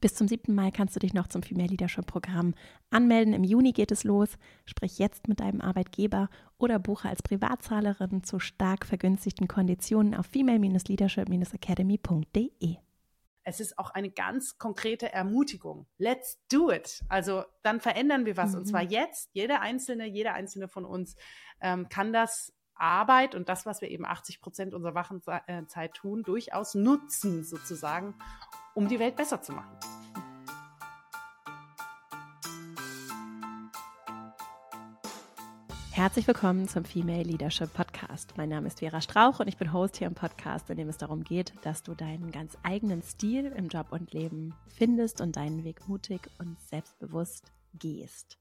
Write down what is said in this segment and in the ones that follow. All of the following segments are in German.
Bis zum 7. Mai kannst du dich noch zum Female Leadership Programm anmelden. Im Juni geht es los. Sprich jetzt mit deinem Arbeitgeber oder buche als Privatzahlerin zu stark vergünstigten Konditionen auf female-leadership-academy.de. Es ist auch eine ganz konkrete Ermutigung. Let's do it. Also dann verändern wir was. Mhm. Und zwar jetzt. Jeder Einzelne, jeder Einzelne von uns ähm, kann das Arbeit und das, was wir eben 80 Prozent unserer Wachenzeit tun, durchaus nutzen sozusagen, um die Welt besser zu machen. Herzlich willkommen zum Female Leadership Podcast. Mein Name ist Vera Strauch und ich bin Host hier im Podcast, in dem es darum geht, dass du deinen ganz eigenen Stil im Job und Leben findest und deinen Weg mutig und selbstbewusst gehst.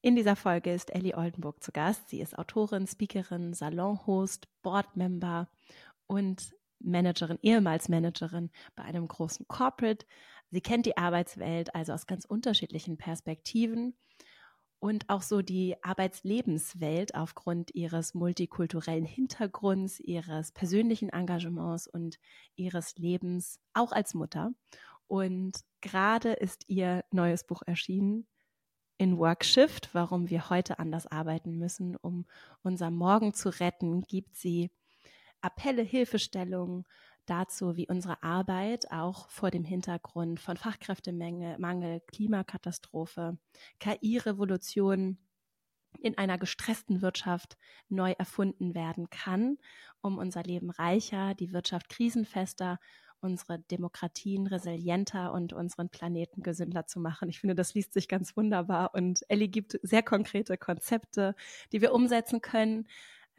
In dieser Folge ist Ellie Oldenburg zu Gast. Sie ist Autorin, Speakerin, Salonhost, Boardmember und Managerin, ehemals Managerin bei einem großen Corporate. Sie kennt die Arbeitswelt also aus ganz unterschiedlichen Perspektiven und auch so die Arbeitslebenswelt aufgrund ihres multikulturellen Hintergrunds, ihres persönlichen Engagements und ihres Lebens auch als Mutter. Und gerade ist ihr neues Buch erschienen in Workshift, warum wir heute anders arbeiten müssen, um unser Morgen zu retten, gibt sie Appelle, Hilfestellungen dazu, wie unsere Arbeit auch vor dem Hintergrund von Fachkräftemangel, Klimakatastrophe, KI-Revolution in einer gestressten Wirtschaft neu erfunden werden kann, um unser Leben reicher, die Wirtschaft krisenfester, unsere Demokratien resilienter und unseren Planeten gesünder zu machen. Ich finde, das liest sich ganz wunderbar und Ellie gibt sehr konkrete Konzepte, die wir umsetzen können,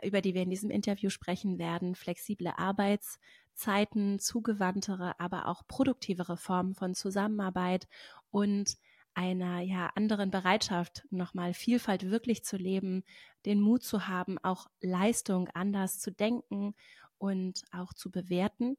über die wir in diesem Interview sprechen werden, flexible Arbeitszeiten, zugewandtere, aber auch produktivere Formen von Zusammenarbeit und einer ja anderen Bereitschaft, nochmal Vielfalt wirklich zu leben, den Mut zu haben, auch Leistung anders zu denken und auch zu bewerten.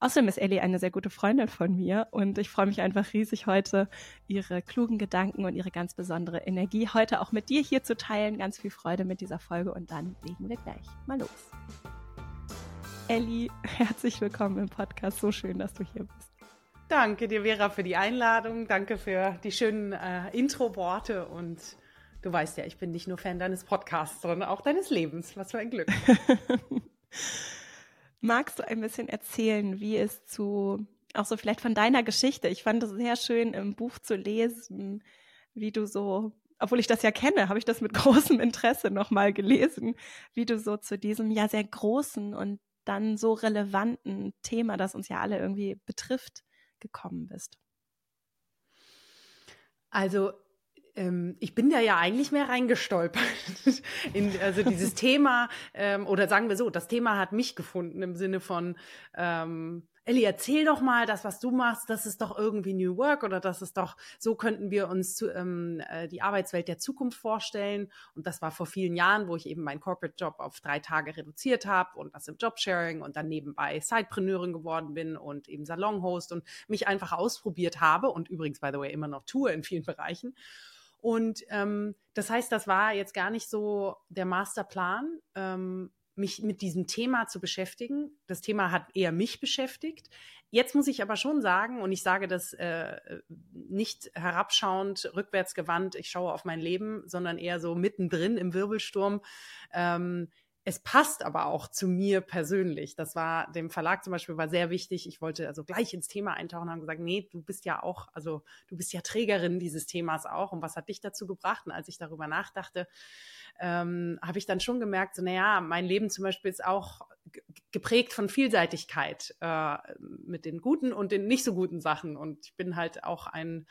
Außerdem ist Ellie eine sehr gute Freundin von mir und ich freue mich einfach riesig heute, ihre klugen Gedanken und ihre ganz besondere Energie heute auch mit dir hier zu teilen. Ganz viel Freude mit dieser Folge und dann legen wir gleich mal los. Ellie, herzlich willkommen im Podcast. So schön, dass du hier bist. Danke dir, Vera, für die Einladung. Danke für die schönen äh, Intro-Worte und du weißt ja, ich bin nicht nur Fan deines Podcasts, sondern auch deines Lebens. Was für ein Glück. Magst du ein bisschen erzählen, wie es zu, auch so vielleicht von deiner Geschichte, ich fand es sehr schön im Buch zu lesen, wie du so, obwohl ich das ja kenne, habe ich das mit großem Interesse nochmal gelesen, wie du so zu diesem ja sehr großen und dann so relevanten Thema, das uns ja alle irgendwie betrifft, gekommen bist. Also ähm, ich bin da ja eigentlich mehr reingestolpert. in, also dieses Thema, ähm, oder sagen wir so, das Thema hat mich gefunden im Sinne von, ähm, Ellie, erzähl doch mal, das, was du machst, das ist doch irgendwie New Work oder das ist doch, so könnten wir uns zu, ähm, äh, die Arbeitswelt der Zukunft vorstellen. Und das war vor vielen Jahren, wo ich eben meinen Corporate Job auf drei Tage reduziert habe und das im Jobsharing und dann nebenbei Sidepreneurin geworden bin und eben Salonhost und mich einfach ausprobiert habe und übrigens, by the way, immer noch tue in vielen Bereichen. Und ähm, das heißt, das war jetzt gar nicht so der Masterplan, ähm, mich mit diesem Thema zu beschäftigen. Das Thema hat eher mich beschäftigt. Jetzt muss ich aber schon sagen, und ich sage das äh, nicht herabschauend, rückwärts gewandt, ich schaue auf mein Leben, sondern eher so mittendrin im Wirbelsturm. Ähm, es passt aber auch zu mir persönlich. Das war dem Verlag zum Beispiel war sehr wichtig. Ich wollte also gleich ins Thema eintauchen und haben gesagt, nee, du bist ja auch, also du bist ja Trägerin dieses Themas auch. Und was hat dich dazu gebracht? Und als ich darüber nachdachte, ähm, habe ich dann schon gemerkt, so, naja, mein Leben zum Beispiel ist auch geprägt von Vielseitigkeit äh, mit den guten und den nicht so guten Sachen. Und ich bin halt auch ein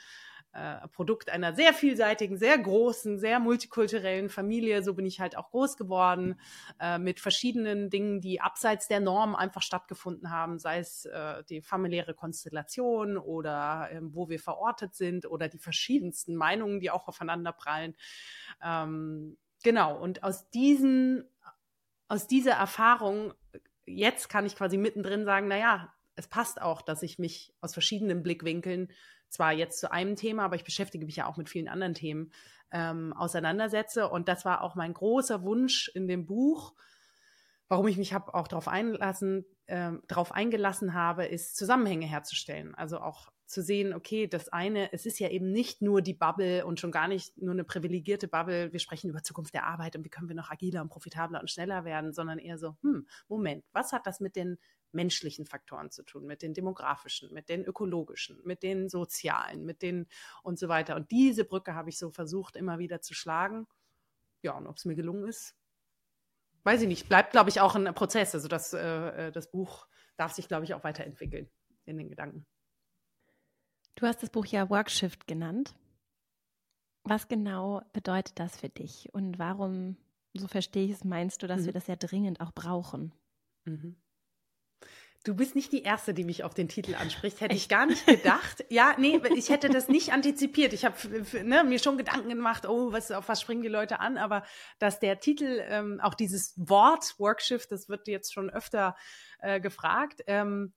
äh, Produkt einer sehr vielseitigen, sehr großen, sehr multikulturellen Familie. So bin ich halt auch groß geworden äh, mit verschiedenen Dingen, die abseits der Norm einfach stattgefunden haben, sei es äh, die familiäre Konstellation oder äh, wo wir verortet sind oder die verschiedensten Meinungen, die auch aufeinander prallen. Ähm, genau. Und aus diesen, aus dieser Erfahrung jetzt kann ich quasi mittendrin sagen, na ja, es passt auch, dass ich mich aus verschiedenen Blickwinkeln zwar jetzt zu einem Thema, aber ich beschäftige mich ja auch mit vielen anderen Themen, ähm, auseinandersetze. Und das war auch mein großer Wunsch in dem Buch, warum ich mich habe auch darauf einlassen, äh, darauf eingelassen habe, ist Zusammenhänge herzustellen. Also auch zu sehen, okay, das eine, es ist ja eben nicht nur die Bubble und schon gar nicht nur eine privilegierte Bubble, wir sprechen über Zukunft der Arbeit und wie können wir noch agiler und profitabler und schneller werden, sondern eher so, hm, Moment, was hat das mit den menschlichen Faktoren zu tun, mit den demografischen, mit den ökologischen, mit den sozialen, mit den und so weiter. Und diese Brücke habe ich so versucht, immer wieder zu schlagen. Ja, und ob es mir gelungen ist, weiß ich nicht. Bleibt, glaube ich, auch ein Prozess. Also das, äh, äh, das Buch darf sich, glaube ich, auch weiterentwickeln in den Gedanken. Du hast das Buch ja Workshift genannt. Was genau bedeutet das für dich und warum, so verstehe ich es, meinst du, dass mhm. wir das ja dringend auch brauchen? Mhm. Du bist nicht die Erste, die mich auf den Titel anspricht. Hätte ich gar nicht gedacht. ja, nee, ich hätte das nicht antizipiert. Ich habe ne, mir schon Gedanken gemacht, oh, was, auf was springen die Leute an? Aber dass der Titel, ähm, auch dieses Wort Workshift, das wird jetzt schon öfter äh, gefragt. Ähm,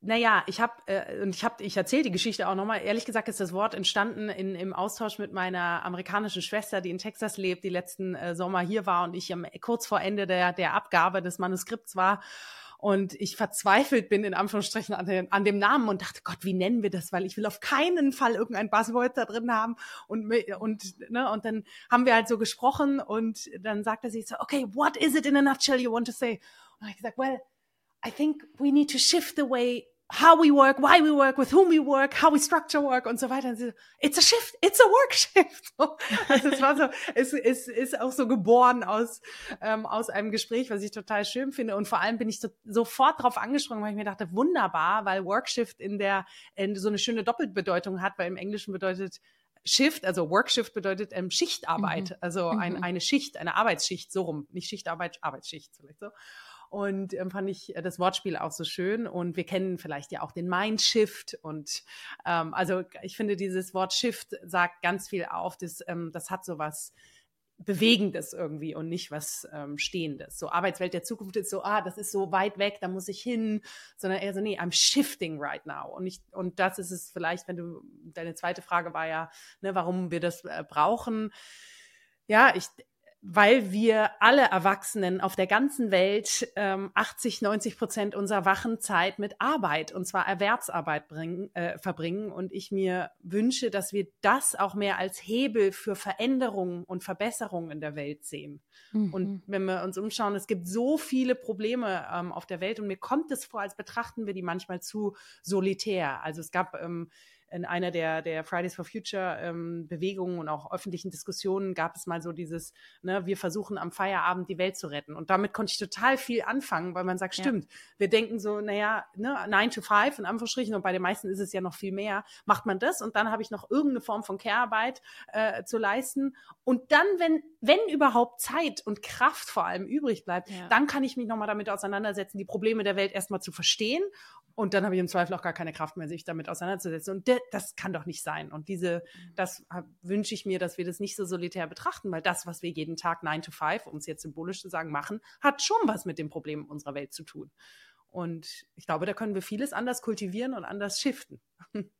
naja, ich habe äh, und ich habe, ich erzähle die Geschichte auch nochmal. Ehrlich gesagt ist das Wort entstanden in, im Austausch mit meiner amerikanischen Schwester, die in Texas lebt, die letzten äh, Sommer hier war und ich am, kurz vor Ende der, der Abgabe des Manuskripts war und ich verzweifelt bin in Anführungsstrichen an, den, an dem Namen und dachte, Gott, wie nennen wir das? Weil ich will auf keinen Fall irgendein Buzzword da drin haben und und ne und dann haben wir halt so gesprochen und dann sagte sie so, okay, what is it in a nutshell you want to say? Und ich gesagt, well, I think we need to shift the way how we work, why we work, with whom we work, how we structure work und so weiter. Und so, it's a shift, it's a work shift. Also es war so, es, es ist auch so geboren aus, ähm, aus einem Gespräch, was ich total schön finde. Und vor allem bin ich so, sofort drauf angesprungen, weil ich mir dachte, wunderbar, weil Workshift in der, in so eine schöne Doppelbedeutung hat, weil im Englischen bedeutet Shift, also Workshift bedeutet ähm, Schichtarbeit, mhm. also ein, mhm. eine Schicht, eine Arbeitsschicht, so rum, nicht Schichtarbeit, Arbeitsschicht vielleicht so. Und ähm, fand ich äh, das Wortspiel auch so schön. Und wir kennen vielleicht ja auch den Mindshift. Und ähm, also ich finde, dieses Wort Shift sagt ganz viel auf. Das, ähm, das hat so was Bewegendes irgendwie und nicht was ähm, Stehendes. So Arbeitswelt der Zukunft ist so, ah, das ist so weit weg, da muss ich hin, sondern eher so, nee, I'm shifting right now. Und ich, und das ist es vielleicht, wenn du, deine zweite Frage war ja, ne, warum wir das äh, brauchen. Ja, ich, weil wir alle Erwachsenen auf der ganzen Welt ähm, 80, 90 Prozent unserer wachen Zeit mit Arbeit, und zwar Erwerbsarbeit bringen, äh, verbringen. Und ich mir wünsche, dass wir das auch mehr als Hebel für Veränderungen und Verbesserungen in der Welt sehen. Mhm. Und wenn wir uns umschauen, es gibt so viele Probleme ähm, auf der Welt und mir kommt es vor, als betrachten wir die manchmal zu solitär. Also es gab ähm, in einer der, der Fridays for Future ähm, Bewegungen und auch öffentlichen Diskussionen gab es mal so dieses, ne, wir versuchen am Feierabend die Welt zu retten. Und damit konnte ich total viel anfangen, weil man sagt, ja. stimmt, wir denken so, naja, ne, 9 to 5 in Anführungsstrichen und bei den meisten ist es ja noch viel mehr, macht man das und dann habe ich noch irgendeine Form von Care-Arbeit äh, zu leisten. Und dann, wenn, wenn überhaupt Zeit und Kraft vor allem übrig bleibt, ja. dann kann ich mich nochmal damit auseinandersetzen, die Probleme der Welt erstmal zu verstehen und dann habe ich im Zweifel auch gar keine Kraft mehr, sich damit auseinanderzusetzen. Und das kann doch nicht sein. Und diese, mhm. das wünsche ich mir, dass wir das nicht so solitär betrachten, weil das, was wir jeden Tag 9 to 5, um es jetzt symbolisch zu sagen, machen, hat schon was mit den Problemen unserer Welt zu tun. Und ich glaube, da können wir vieles anders kultivieren und anders shiften.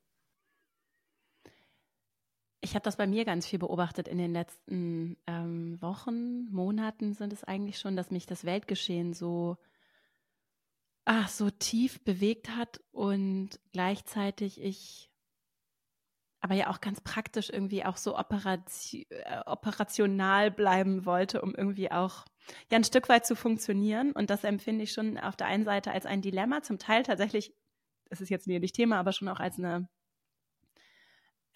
Ich habe das bei mir ganz viel beobachtet in den letzten ähm, Wochen, Monaten sind es eigentlich schon, dass mich das Weltgeschehen so ach, so tief bewegt hat und gleichzeitig ich aber ja auch ganz praktisch irgendwie auch so operation, äh, operational bleiben wollte, um irgendwie auch ja ein Stück weit zu funktionieren. Und das empfinde ich schon auf der einen Seite als ein Dilemma, zum Teil tatsächlich, das ist jetzt nicht Thema, aber schon auch als eine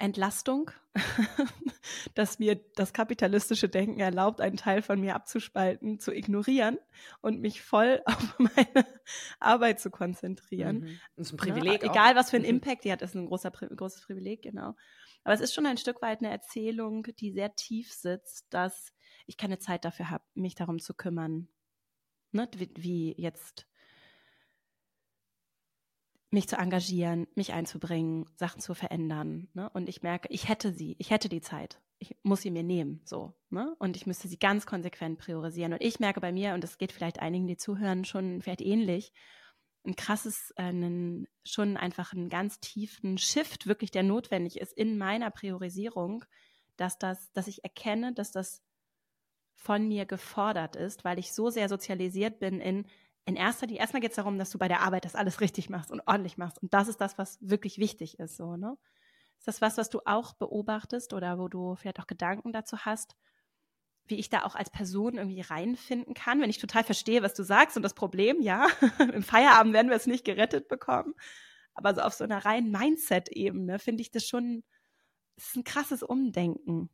Entlastung, dass mir das kapitalistische Denken erlaubt, einen Teil von mir abzuspalten, zu ignorieren und mich voll auf meine Arbeit zu konzentrieren. Mhm. Das ist ein Privileg. Ja, egal, was für einen mhm. Impact die hat, ist ein großer, großes Privileg, genau. Aber es ist schon ein Stück weit eine Erzählung, die sehr tief sitzt, dass ich keine Zeit dafür habe, mich darum zu kümmern. Ne? Wie, wie jetzt mich zu engagieren, mich einzubringen, Sachen zu verändern. Ne? Und ich merke, ich hätte sie, ich hätte die Zeit. Ich muss sie mir nehmen, so. Ne? Und ich müsste sie ganz konsequent priorisieren. Und ich merke bei mir, und das geht vielleicht einigen, die zuhören, schon vielleicht ähnlich, ein krasses, einen, schon einfach einen ganz tiefen Shift wirklich, der notwendig ist in meiner Priorisierung, dass das, dass ich erkenne, dass das von mir gefordert ist, weil ich so sehr sozialisiert bin in in erster Linie, erstmal geht es darum, dass du bei der Arbeit das alles richtig machst und ordentlich machst. Und das ist das, was wirklich wichtig ist, so, ne? Ist das was, was du auch beobachtest oder wo du vielleicht auch Gedanken dazu hast, wie ich da auch als Person irgendwie reinfinden kann, wenn ich total verstehe, was du sagst und das Problem, ja, im Feierabend werden wir es nicht gerettet bekommen. Aber so auf so einer reinen Mindset-Ebene finde ich das schon, das ist ein krasses Umdenken.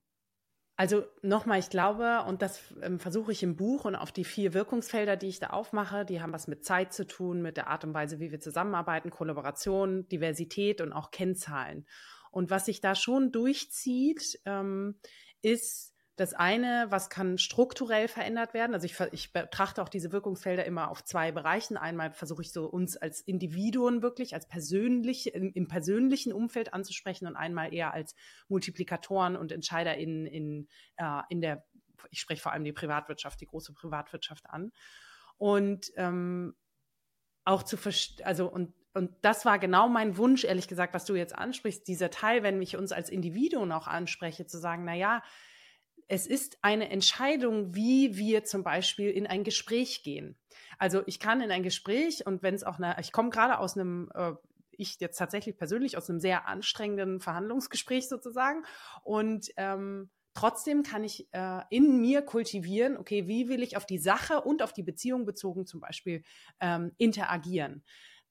Also nochmal, ich glaube, und das ähm, versuche ich im Buch und auf die vier Wirkungsfelder, die ich da aufmache, die haben was mit Zeit zu tun, mit der Art und Weise, wie wir zusammenarbeiten, Kollaboration, Diversität und auch Kennzahlen. Und was sich da schon durchzieht, ähm, ist das eine, was kann strukturell verändert werden? Also ich, ich betrachte auch diese Wirkungsfelder immer auf zwei Bereichen. Einmal versuche ich so uns als Individuen wirklich, als persönlich, im, im persönlichen Umfeld anzusprechen und einmal eher als Multiplikatoren und Entscheider in, äh, in der, ich spreche vor allem die Privatwirtschaft, die große Privatwirtschaft an. Und ähm, auch zu also und und das war genau mein Wunsch, ehrlich gesagt, was du jetzt ansprichst, dieser Teil, wenn ich uns als Individuen auch anspreche, zu sagen, na ja, es ist eine Entscheidung, wie wir zum Beispiel in ein Gespräch gehen. Also ich kann in ein Gespräch und wenn es auch eine, ich komme gerade aus einem, äh, ich jetzt tatsächlich persönlich aus einem sehr anstrengenden Verhandlungsgespräch sozusagen und ähm, trotzdem kann ich äh, in mir kultivieren, okay, wie will ich auf die Sache und auf die Beziehung bezogen zum Beispiel ähm, interagieren.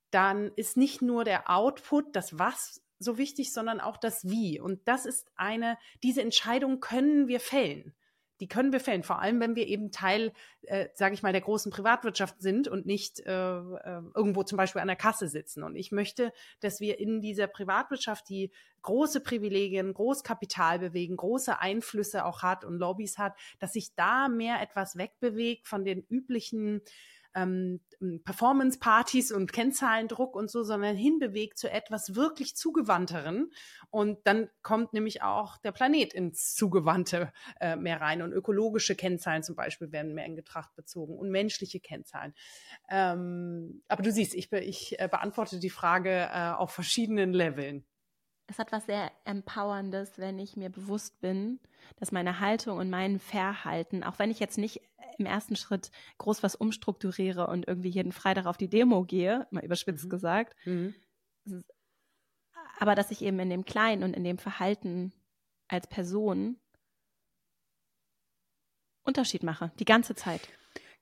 Dann ist nicht nur der Output, das Was so wichtig, sondern auch das Wie. Und das ist eine, diese Entscheidung können wir fällen. Die können wir fällen, vor allem wenn wir eben Teil, äh, sage ich mal, der großen Privatwirtschaft sind und nicht äh, äh, irgendwo zum Beispiel an der Kasse sitzen. Und ich möchte, dass wir in dieser Privatwirtschaft, die große Privilegien, Großkapital bewegen, große Einflüsse auch hat und Lobbys hat, dass sich da mehr etwas wegbewegt von den üblichen ähm, Performance-Partys und Kennzahlendruck und so, sondern hinbewegt zu etwas wirklich Zugewandteren. Und dann kommt nämlich auch der Planet ins Zugewandte äh, mehr rein. Und ökologische Kennzahlen zum Beispiel werden mehr in Betracht bezogen und menschliche Kennzahlen. Ähm, aber du siehst, ich, ich äh, beantworte die Frage äh, auf verschiedenen Leveln es hat was sehr Empowerndes, wenn ich mir bewusst bin, dass meine Haltung und mein Verhalten, auch wenn ich jetzt nicht im ersten Schritt groß was umstrukturiere und irgendwie jeden Freitag auf die Demo gehe, mal überspitzt mhm. gesagt, mhm. aber dass ich eben in dem Kleinen und in dem Verhalten als Person Unterschied mache, die ganze Zeit.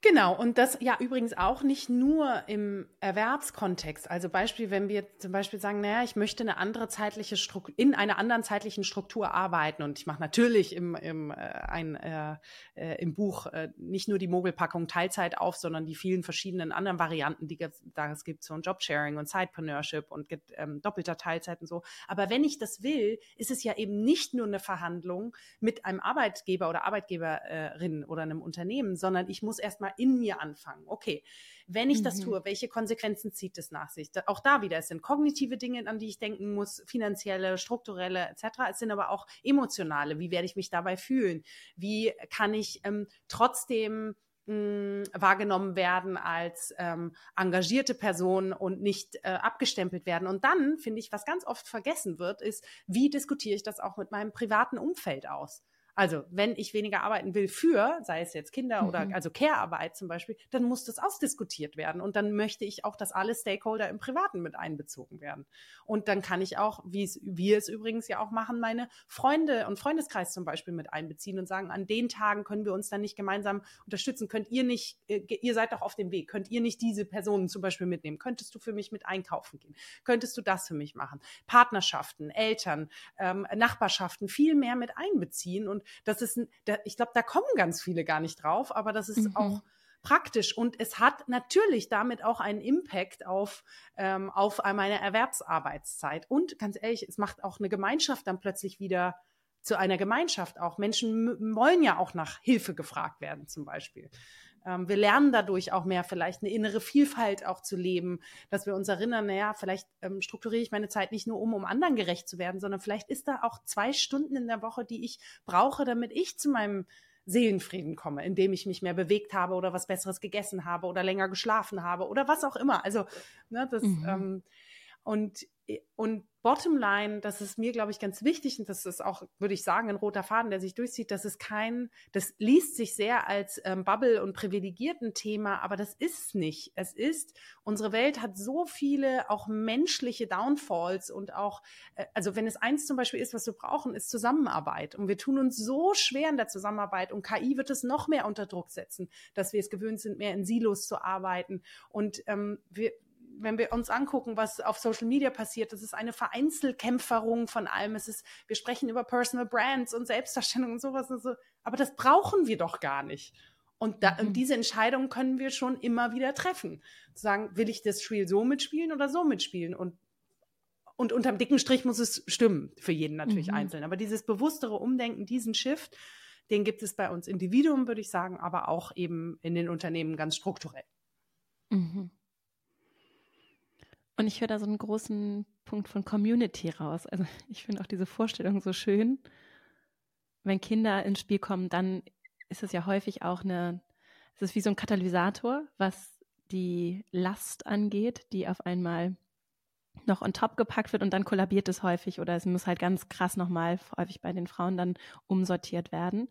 Genau, und das ja übrigens auch nicht nur im Erwerbskontext. Also Beispiel, wenn wir zum Beispiel sagen, naja, ich möchte eine andere zeitliche Struktur, in einer anderen zeitlichen Struktur arbeiten. Und ich mache natürlich im, im, äh, ein, äh, äh, im Buch äh, nicht nur die Mogelpackung Teilzeit auf, sondern die vielen verschiedenen anderen Varianten, die da es gibt, so ein Jobsharing und Sidepreneurship und ähm, doppelter Teilzeit und so. Aber wenn ich das will, ist es ja eben nicht nur eine Verhandlung mit einem Arbeitgeber oder Arbeitgeberin oder einem Unternehmen, sondern ich muss erstmal in mir anfangen. Okay, wenn ich mhm. das tue, welche Konsequenzen zieht es nach sich? Auch da wieder, es sind kognitive Dinge, an die ich denken muss, finanzielle, strukturelle etc. Es sind aber auch emotionale. Wie werde ich mich dabei fühlen? Wie kann ich ähm, trotzdem mh, wahrgenommen werden als ähm, engagierte Person und nicht äh, abgestempelt werden. Und dann finde ich, was ganz oft vergessen wird, ist, wie diskutiere ich das auch mit meinem privaten Umfeld aus? Also wenn ich weniger arbeiten will für, sei es jetzt Kinder mhm. oder also Care-Arbeit zum Beispiel, dann muss das ausdiskutiert werden. Und dann möchte ich auch, dass alle Stakeholder im Privaten mit einbezogen werden. Und dann kann ich auch, wie es wir es übrigens ja auch machen, meine Freunde und Freundeskreis zum Beispiel mit einbeziehen und sagen, an den Tagen können wir uns dann nicht gemeinsam unterstützen. Könnt ihr nicht, äh, ihr seid doch auf dem Weg, könnt ihr nicht diese Personen zum Beispiel mitnehmen? Könntest du für mich mit einkaufen gehen? Könntest du das für mich machen? Partnerschaften, Eltern, ähm, Nachbarschaften viel mehr mit einbeziehen und das ist, ich glaube, da kommen ganz viele gar nicht drauf, aber das ist mhm. auch praktisch und es hat natürlich damit auch einen Impact auf, ähm, auf meine Erwerbsarbeitszeit. Und ganz ehrlich, es macht auch eine Gemeinschaft dann plötzlich wieder zu einer Gemeinschaft auch. Menschen wollen ja auch nach Hilfe gefragt werden, zum Beispiel. Ähm, wir lernen dadurch auch mehr, vielleicht eine innere Vielfalt auch zu leben, dass wir uns erinnern, naja, vielleicht ähm, strukturiere ich meine Zeit nicht nur um, um anderen gerecht zu werden, sondern vielleicht ist da auch zwei Stunden in der Woche, die ich brauche, damit ich zu meinem Seelenfrieden komme, indem ich mich mehr bewegt habe oder was Besseres gegessen habe oder länger geschlafen habe oder was auch immer. Also, ne, das, mhm. ähm, Und, und Bottomline, das ist mir, glaube ich, ganz wichtig und das ist auch, würde ich sagen, ein roter Faden, der sich durchzieht. Das ist kein, das liest sich sehr als ähm, Bubble und privilegierten Thema, aber das ist nicht. Es ist, unsere Welt hat so viele auch menschliche Downfalls und auch, äh, also wenn es eins zum Beispiel ist, was wir brauchen, ist Zusammenarbeit. Und wir tun uns so schwer in der Zusammenarbeit und KI wird es noch mehr unter Druck setzen, dass wir es gewöhnt sind, mehr in Silos zu arbeiten. Und ähm, wir, wenn wir uns angucken, was auf Social Media passiert, das ist eine Vereinzelkämpferung von allem. Es ist, wir sprechen über Personal Brands und Selbstdarstellung und sowas und so. Aber das brauchen wir doch gar nicht. Und, da, mhm. und diese Entscheidung können wir schon immer wieder treffen. Zu sagen, will ich das Spiel so mitspielen oder so mitspielen? Und, und unterm dicken Strich muss es stimmen, für jeden natürlich mhm. einzeln. Aber dieses bewusstere Umdenken, diesen Shift, den gibt es bei uns Individuen, würde ich sagen, aber auch eben in den Unternehmen ganz strukturell. Mhm. Und ich höre da so einen großen Punkt von Community raus. Also ich finde auch diese Vorstellung so schön. Wenn Kinder ins Spiel kommen, dann ist es ja häufig auch eine, es ist wie so ein Katalysator, was die Last angeht, die auf einmal noch on top gepackt wird und dann kollabiert es häufig oder es muss halt ganz krass nochmal häufig bei den Frauen dann umsortiert werden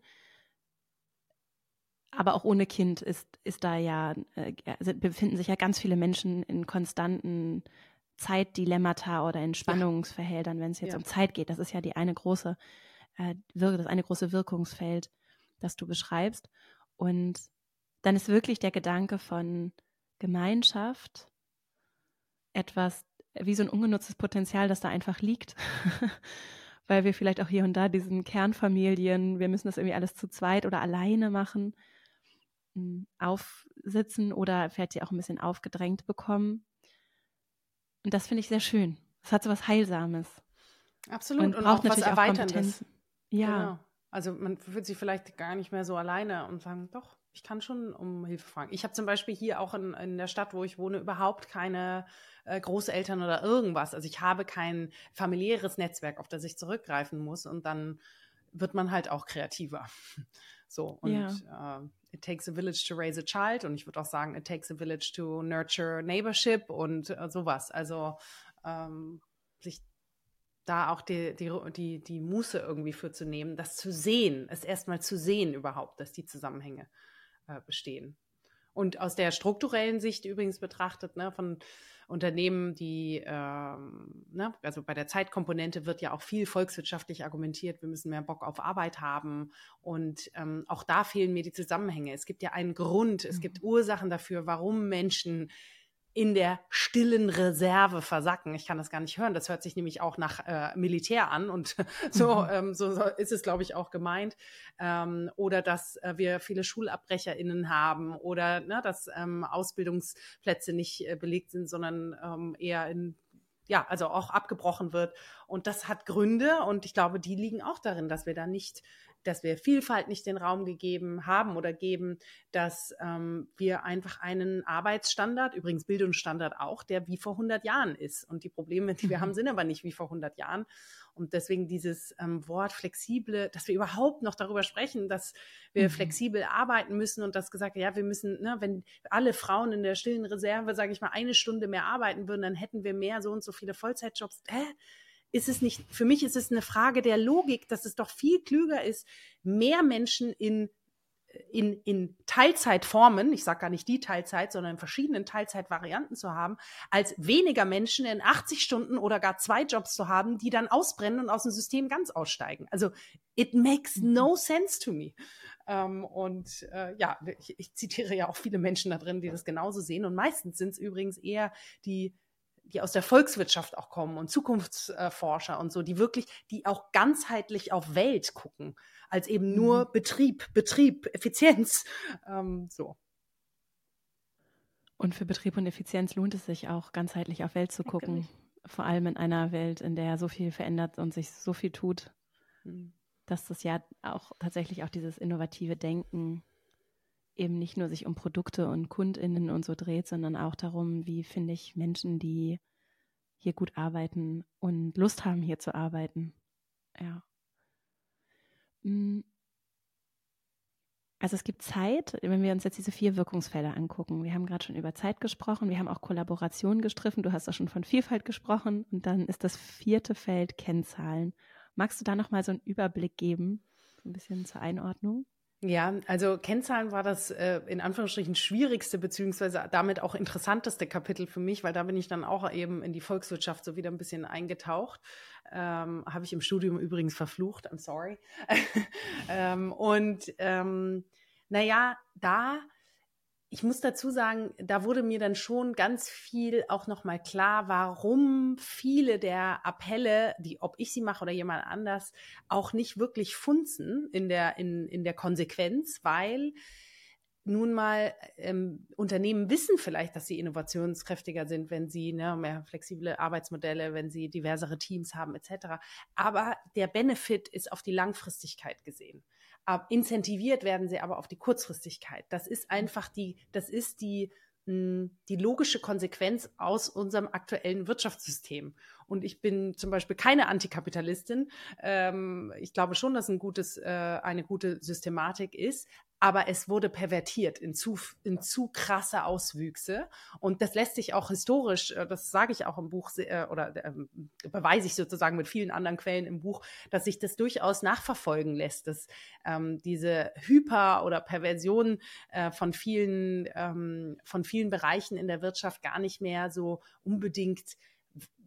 aber auch ohne Kind ist, ist da ja, äh, also befinden sich ja ganz viele Menschen in konstanten Zeitdilemmata oder in Spannungsverhältern, wenn es jetzt ja. um Zeit geht. Das ist ja die eine große, äh, das eine große Wirkungsfeld, das du beschreibst. Und dann ist wirklich der Gedanke von Gemeinschaft etwas wie so ein ungenutztes Potenzial, das da einfach liegt. Weil wir vielleicht auch hier und da diesen Kernfamilien, wir müssen das irgendwie alles zu zweit oder alleine machen aufsitzen oder vielleicht sie auch ein bisschen aufgedrängt bekommen. Und das finde ich sehr schön. Es hat so was Heilsames. Absolut. Und, und auch was Erweiterndes. Ja. Genau. Also man fühlt sich vielleicht gar nicht mehr so alleine und sagen, doch, ich kann schon um Hilfe fragen. Ich habe zum Beispiel hier auch in, in der Stadt, wo ich wohne, überhaupt keine äh, Großeltern oder irgendwas. Also ich habe kein familiäres Netzwerk, auf das ich zurückgreifen muss und dann wird man halt auch kreativer. So, und ja. äh, it takes a village to raise a child und ich würde auch sagen, it takes a village to nurture neighborship und äh, sowas. Also ähm, sich da auch die, die, die, die Muße irgendwie für zu nehmen, das zu sehen, es erstmal zu sehen überhaupt, dass die Zusammenhänge äh, bestehen. Und aus der strukturellen Sicht übrigens betrachtet, ne, von Unternehmen, die, ähm, ne, also bei der Zeitkomponente wird ja auch viel volkswirtschaftlich argumentiert, wir müssen mehr Bock auf Arbeit haben. Und ähm, auch da fehlen mir die Zusammenhänge. Es gibt ja einen Grund, es gibt mhm. Ursachen dafür, warum Menschen in der stillen Reserve versacken. Ich kann das gar nicht hören. Das hört sich nämlich auch nach äh, Militär an und so, mhm. ähm, so, so ist es, glaube ich, auch gemeint. Ähm, oder dass äh, wir viele SchulabbrecherInnen haben oder ne, dass ähm, Ausbildungsplätze nicht äh, belegt sind, sondern ähm, eher in ja, also auch abgebrochen wird. Und das hat Gründe und ich glaube, die liegen auch darin, dass wir da nicht dass wir Vielfalt nicht den Raum gegeben haben oder geben, dass ähm, wir einfach einen Arbeitsstandard, übrigens Bildungsstandard auch, der wie vor 100 Jahren ist. Und die Probleme, die wir haben, mhm. sind aber nicht wie vor 100 Jahren. Und deswegen dieses ähm, Wort flexible, dass wir überhaupt noch darüber sprechen, dass wir mhm. flexibel arbeiten müssen und das gesagt, ja, wir müssen, ne, wenn alle Frauen in der stillen Reserve, sage ich mal, eine Stunde mehr arbeiten würden, dann hätten wir mehr so und so viele Vollzeitjobs. Hä? Ist es nicht, für mich ist es eine Frage der Logik, dass es doch viel klüger ist, mehr Menschen in in, in Teilzeitformen, ich sage gar nicht die Teilzeit, sondern in verschiedenen Teilzeitvarianten zu haben, als weniger Menschen in 80 Stunden oder gar zwei Jobs zu haben, die dann ausbrennen und aus dem System ganz aussteigen. Also it makes mhm. no sense to me. Ähm, und äh, ja, ich, ich zitiere ja auch viele Menschen da drin, die das genauso sehen. Und meistens sind es übrigens eher die die aus der Volkswirtschaft auch kommen und Zukunftsforscher und so, die wirklich, die auch ganzheitlich auf Welt gucken, als eben nur mhm. Betrieb, Betrieb, Effizienz. Ähm, so. Und für Betrieb und Effizienz lohnt es sich auch, ganzheitlich auf Welt zu gucken. Ja, Vor allem in einer Welt, in der so viel verändert und sich so viel tut, mhm. dass das ja auch tatsächlich auch dieses innovative Denken eben nicht nur sich um Produkte und KundInnen und so dreht, sondern auch darum, wie finde ich Menschen, die hier gut arbeiten und Lust haben, hier zu arbeiten. Ja. Mm. Also es gibt Zeit, wenn wir uns jetzt diese vier Wirkungsfelder angucken. Wir haben gerade schon über Zeit gesprochen, wir haben auch Kollaboration gestriffen, du hast auch schon von Vielfalt gesprochen und dann ist das vierte Feld Kennzahlen. Magst du da nochmal so einen Überblick geben, so ein bisschen zur Einordnung? Ja, also Kennzahlen war das äh, in Anführungsstrichen schwierigste beziehungsweise damit auch interessanteste Kapitel für mich, weil da bin ich dann auch eben in die Volkswirtschaft so wieder ein bisschen eingetaucht. Ähm, Habe ich im Studium übrigens verflucht, I'm sorry. ähm, und ähm, naja, da ich muss dazu sagen, da wurde mir dann schon ganz viel auch nochmal klar, warum viele der Appelle, die, ob ich sie mache oder jemand anders, auch nicht wirklich funzen in der, in, in der Konsequenz, weil nun mal ähm, Unternehmen wissen vielleicht, dass sie innovationskräftiger sind, wenn sie ne, mehr flexible Arbeitsmodelle, wenn sie diversere Teams haben etc. Aber der Benefit ist auf die Langfristigkeit gesehen incentiviert werden sie aber auf die Kurzfristigkeit. Das ist einfach die, das ist die, hm, die logische Konsequenz aus unserem aktuellen Wirtschaftssystem. Und ich bin zum Beispiel keine Antikapitalistin. Ähm, ich glaube schon, dass ein gutes, äh, eine gute Systematik ist aber es wurde pervertiert in zu, in zu krasse Auswüchse. Und das lässt sich auch historisch, äh, das sage ich auch im Buch äh, oder äh, beweise ich sozusagen mit vielen anderen Quellen im Buch, dass sich das durchaus nachverfolgen lässt, dass ähm, diese Hyper- oder Perversion äh, von vielen, ähm, von vielen Bereichen in der Wirtschaft gar nicht mehr so unbedingt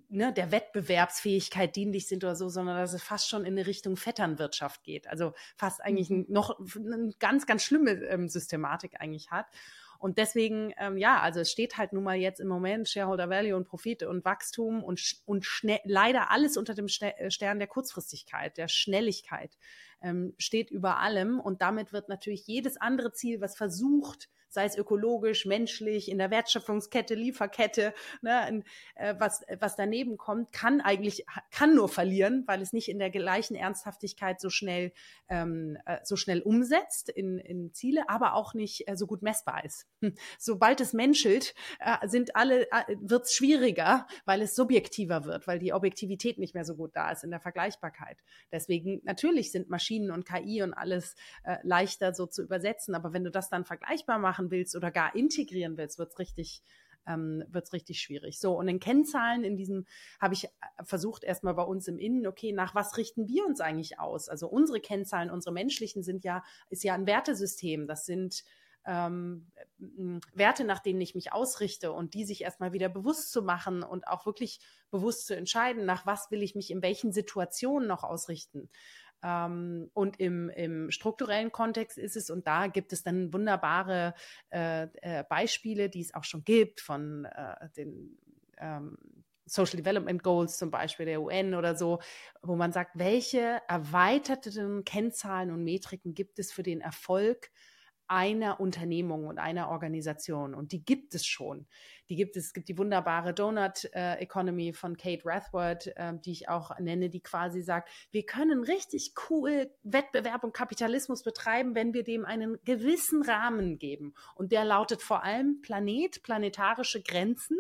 ne, der Wettbewerbsfähigkeit dienlich sind oder so, sondern dass es fast schon in eine Richtung Vetternwirtschaft geht. Also fast eigentlich mhm. noch eine ganz, ganz schlimme ähm, Systematik eigentlich hat. Und deswegen, ähm, ja, also es steht halt nun mal jetzt im Moment Shareholder Value und Profit und Wachstum und, und schnell, leider alles unter dem äh, Stern der Kurzfristigkeit, der Schnelligkeit ähm, steht über allem. Und damit wird natürlich jedes andere Ziel, was versucht, sei es ökologisch, menschlich, in der Wertschöpfungskette, Lieferkette, ne, äh, was, was daneben kommt, kann eigentlich, kann nur verlieren, weil es nicht in der gleichen Ernsthaftigkeit so schnell, ähm, äh, so schnell umsetzt in, in Ziele, aber auch nicht äh, so gut messbar ist. Sobald es menschelt, äh, sind alle, äh, wird es schwieriger, weil es subjektiver wird, weil die Objektivität nicht mehr so gut da ist in der Vergleichbarkeit. Deswegen, natürlich sind Maschinen und KI und alles äh, leichter so zu übersetzen, aber wenn du das dann vergleichbar machen willst oder gar integrieren willst, wird es richtig ähm, richtig schwierig. So, und in Kennzahlen in diesem habe ich äh, versucht, erstmal bei uns im Innen, okay, nach was richten wir uns eigentlich aus? Also unsere Kennzahlen, unsere menschlichen sind ja, ist ja ein Wertesystem. Das sind ähm, Werte, nach denen ich mich ausrichte und die sich erstmal wieder bewusst zu machen und auch wirklich bewusst zu entscheiden, nach was will ich mich in welchen Situationen noch ausrichten. Ähm, und im, im strukturellen Kontext ist es, und da gibt es dann wunderbare äh, äh, Beispiele, die es auch schon gibt von äh, den ähm, Social Development Goals zum Beispiel der UN oder so, wo man sagt, welche erweiterten Kennzahlen und Metriken gibt es für den Erfolg einer Unternehmung und einer Organisation. Und die gibt es schon. Die gibt es. Es gibt die wunderbare Donut äh, Economy von Kate Rathworth, äh, die ich auch nenne, die quasi sagt, wir können richtig cool Wettbewerb und Kapitalismus betreiben, wenn wir dem einen gewissen Rahmen geben. Und der lautet vor allem Planet, planetarische Grenzen.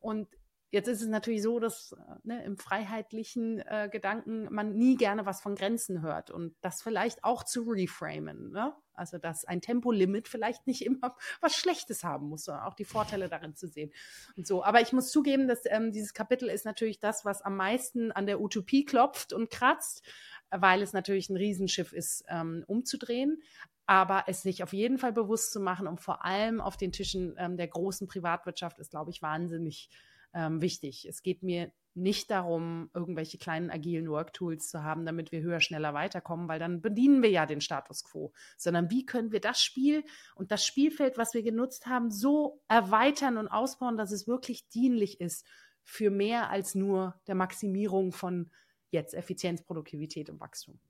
Und Jetzt ist es natürlich so, dass äh, ne, im freiheitlichen äh, Gedanken man nie gerne was von Grenzen hört und das vielleicht auch zu reframen. Ne? Also, dass ein Tempolimit vielleicht nicht immer was Schlechtes haben muss, sondern auch die Vorteile darin zu sehen. Und so. Aber ich muss zugeben, dass ähm, dieses Kapitel ist natürlich das, was am meisten an der Utopie klopft und kratzt, weil es natürlich ein Riesenschiff ist, ähm, umzudrehen aber es sich auf jeden Fall bewusst zu machen und vor allem auf den Tischen ähm, der großen Privatwirtschaft ist, glaube ich, wahnsinnig ähm, wichtig. Es geht mir nicht darum, irgendwelche kleinen agilen Worktools zu haben, damit wir höher, schneller weiterkommen, weil dann bedienen wir ja den Status quo, sondern wie können wir das Spiel und das Spielfeld, was wir genutzt haben, so erweitern und ausbauen, dass es wirklich dienlich ist für mehr als nur der Maximierung von jetzt Effizienz, Produktivität und Wachstum.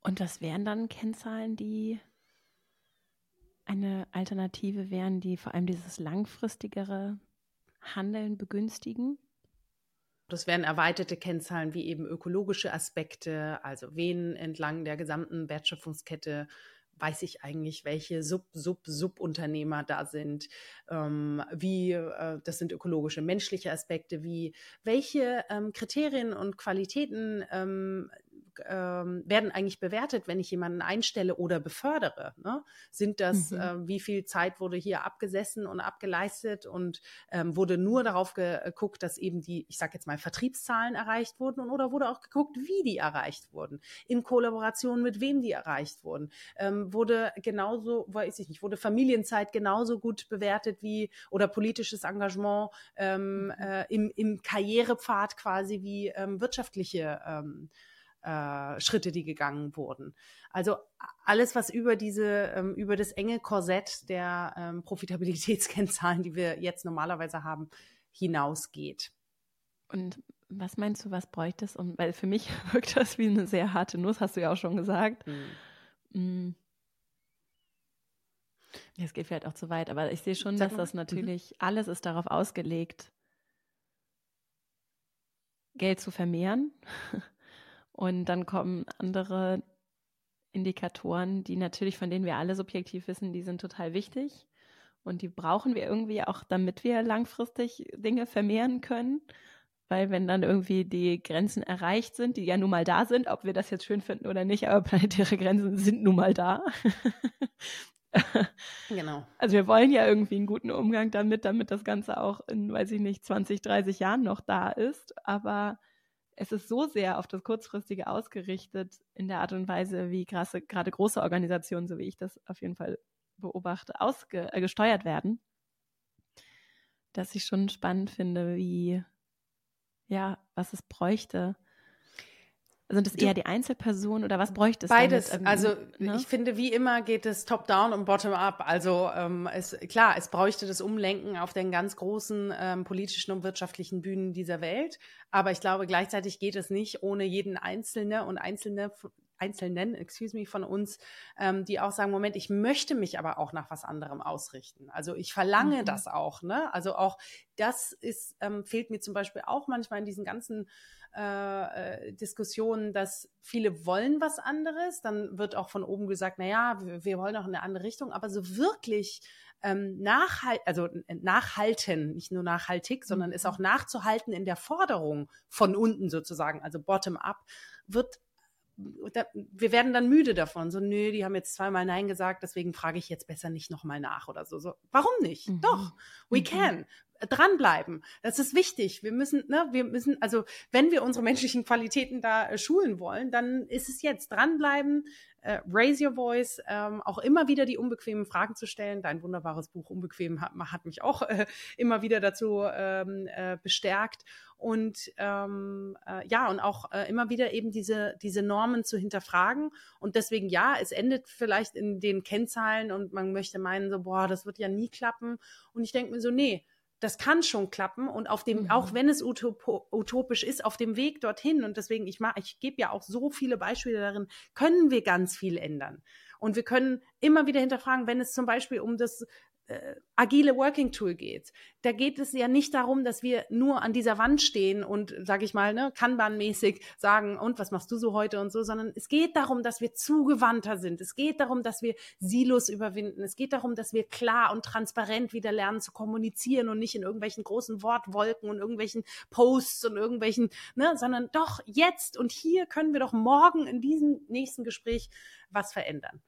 Und das wären dann Kennzahlen, die eine Alternative wären, die vor allem dieses langfristigere Handeln begünstigen? Das wären erweiterte Kennzahlen wie eben ökologische Aspekte, also wen entlang der gesamten Wertschöpfungskette. Weiß ich eigentlich, welche Sub, Sub, Subunternehmer da sind, ähm, wie, äh, das sind ökologische, menschliche Aspekte, wie, welche ähm, Kriterien und Qualitäten ähm, ähm, werden eigentlich bewertet, wenn ich jemanden einstelle oder befördere? Ne? Sind das, mhm. äh, wie viel Zeit wurde hier abgesessen und abgeleistet und ähm, wurde nur darauf geguckt, dass eben die, ich sage jetzt mal, Vertriebszahlen erreicht wurden oder wurde auch geguckt, wie die erreicht wurden, in Kollaboration mit wem die erreicht wurden? Ähm, wurde genauso, weiß ich nicht, wurde Familienzeit genauso gut bewertet wie oder politisches Engagement ähm, mhm. äh, im, im Karrierepfad quasi wie ähm, wirtschaftliche ähm, äh, Schritte, die gegangen wurden. Also alles, was über diese, ähm, über das enge Korsett der ähm, Profitabilitätskennzahlen, die wir jetzt normalerweise haben, hinausgeht. Und was meinst du, was bräuchte es? Um, weil für mich wirkt das wie eine sehr harte Nuss, hast du ja auch schon gesagt. Mhm. Es geht vielleicht auch zu weit, aber ich sehe schon, Sag dass das mhm. natürlich, mhm. alles ist darauf ausgelegt, Geld zu vermehren. Und dann kommen andere Indikatoren, die natürlich, von denen wir alle subjektiv wissen, die sind total wichtig. Und die brauchen wir irgendwie auch, damit wir langfristig Dinge vermehren können. Weil wenn dann irgendwie die Grenzen erreicht sind, die ja nun mal da sind, ob wir das jetzt schön finden oder nicht, aber planetäre Grenzen sind nun mal da. genau. Also wir wollen ja irgendwie einen guten Umgang damit, damit das Ganze auch in, weiß ich nicht, 20, 30 Jahren noch da ist. Aber es ist so sehr auf das Kurzfristige ausgerichtet in der Art und Weise, wie gerade große Organisationen, so wie ich das auf jeden Fall beobachte, ausgesteuert äh, werden, dass ich schon spannend finde, wie, ja, was es bräuchte, sind es eher die Einzelpersonen oder was bräuchte es? Beides. Damit? Also ne? ich finde, wie immer geht es top-down und bottom-up. Also ähm, es, klar, es bräuchte das Umlenken auf den ganz großen ähm, politischen und wirtschaftlichen Bühnen dieser Welt. Aber ich glaube, gleichzeitig geht es nicht ohne jeden Einzelne und Einzelne Einzelnen, excuse me, von uns, ähm, die auch sagen, Moment, ich möchte mich aber auch nach was anderem ausrichten. Also ich verlange mhm. das auch, ne? Also auch das ist, ähm, fehlt mir zum Beispiel auch manchmal in diesen ganzen äh, äh, Diskussionen, dass viele wollen was anderes. Dann wird auch von oben gesagt, na ja, wir, wir wollen auch in eine andere Richtung. Aber so wirklich ähm, nachhalt, also nachhalten, nicht nur nachhaltig, sondern ist auch mhm. nachzuhalten in der Forderung von unten sozusagen, also bottom up, wird da, wir werden dann müde davon. So, nö, die haben jetzt zweimal Nein gesagt, deswegen frage ich jetzt besser nicht nochmal nach oder so. so. Warum nicht? Mhm. Doch, we mhm. can dranbleiben. Das ist wichtig. Wir müssen, ne, wir müssen, also wenn wir unsere menschlichen Qualitäten da äh, schulen wollen, dann ist es jetzt dranbleiben, äh, raise your voice, ähm, auch immer wieder die unbequemen Fragen zu stellen. Dein wunderbares Buch Unbequem hat, hat mich auch äh, immer wieder dazu ähm, äh, bestärkt. Und ähm, äh, ja, und auch äh, immer wieder eben diese, diese Normen zu hinterfragen. Und deswegen, ja, es endet vielleicht in den Kennzahlen und man möchte meinen, so, boah, das wird ja nie klappen. Und ich denke mir so, nee, das kann schon klappen und auf dem, mhm. auch wenn es utop utopisch ist, auf dem Weg dorthin und deswegen, ich mag, ich gebe ja auch so viele Beispiele darin, können wir ganz viel ändern. Und wir können immer wieder hinterfragen, wenn es zum Beispiel um das agile Working Tool geht. Da geht es ja nicht darum, dass wir nur an dieser Wand stehen und, sag ich mal, ne, Kanban-mäßig sagen, und was machst du so heute und so, sondern es geht darum, dass wir zugewandter sind. Es geht darum, dass wir Silos überwinden. Es geht darum, dass wir klar und transparent wieder lernen zu kommunizieren und nicht in irgendwelchen großen Wortwolken und irgendwelchen Posts und irgendwelchen, ne, sondern doch jetzt und hier können wir doch morgen in diesem nächsten Gespräch was verändern.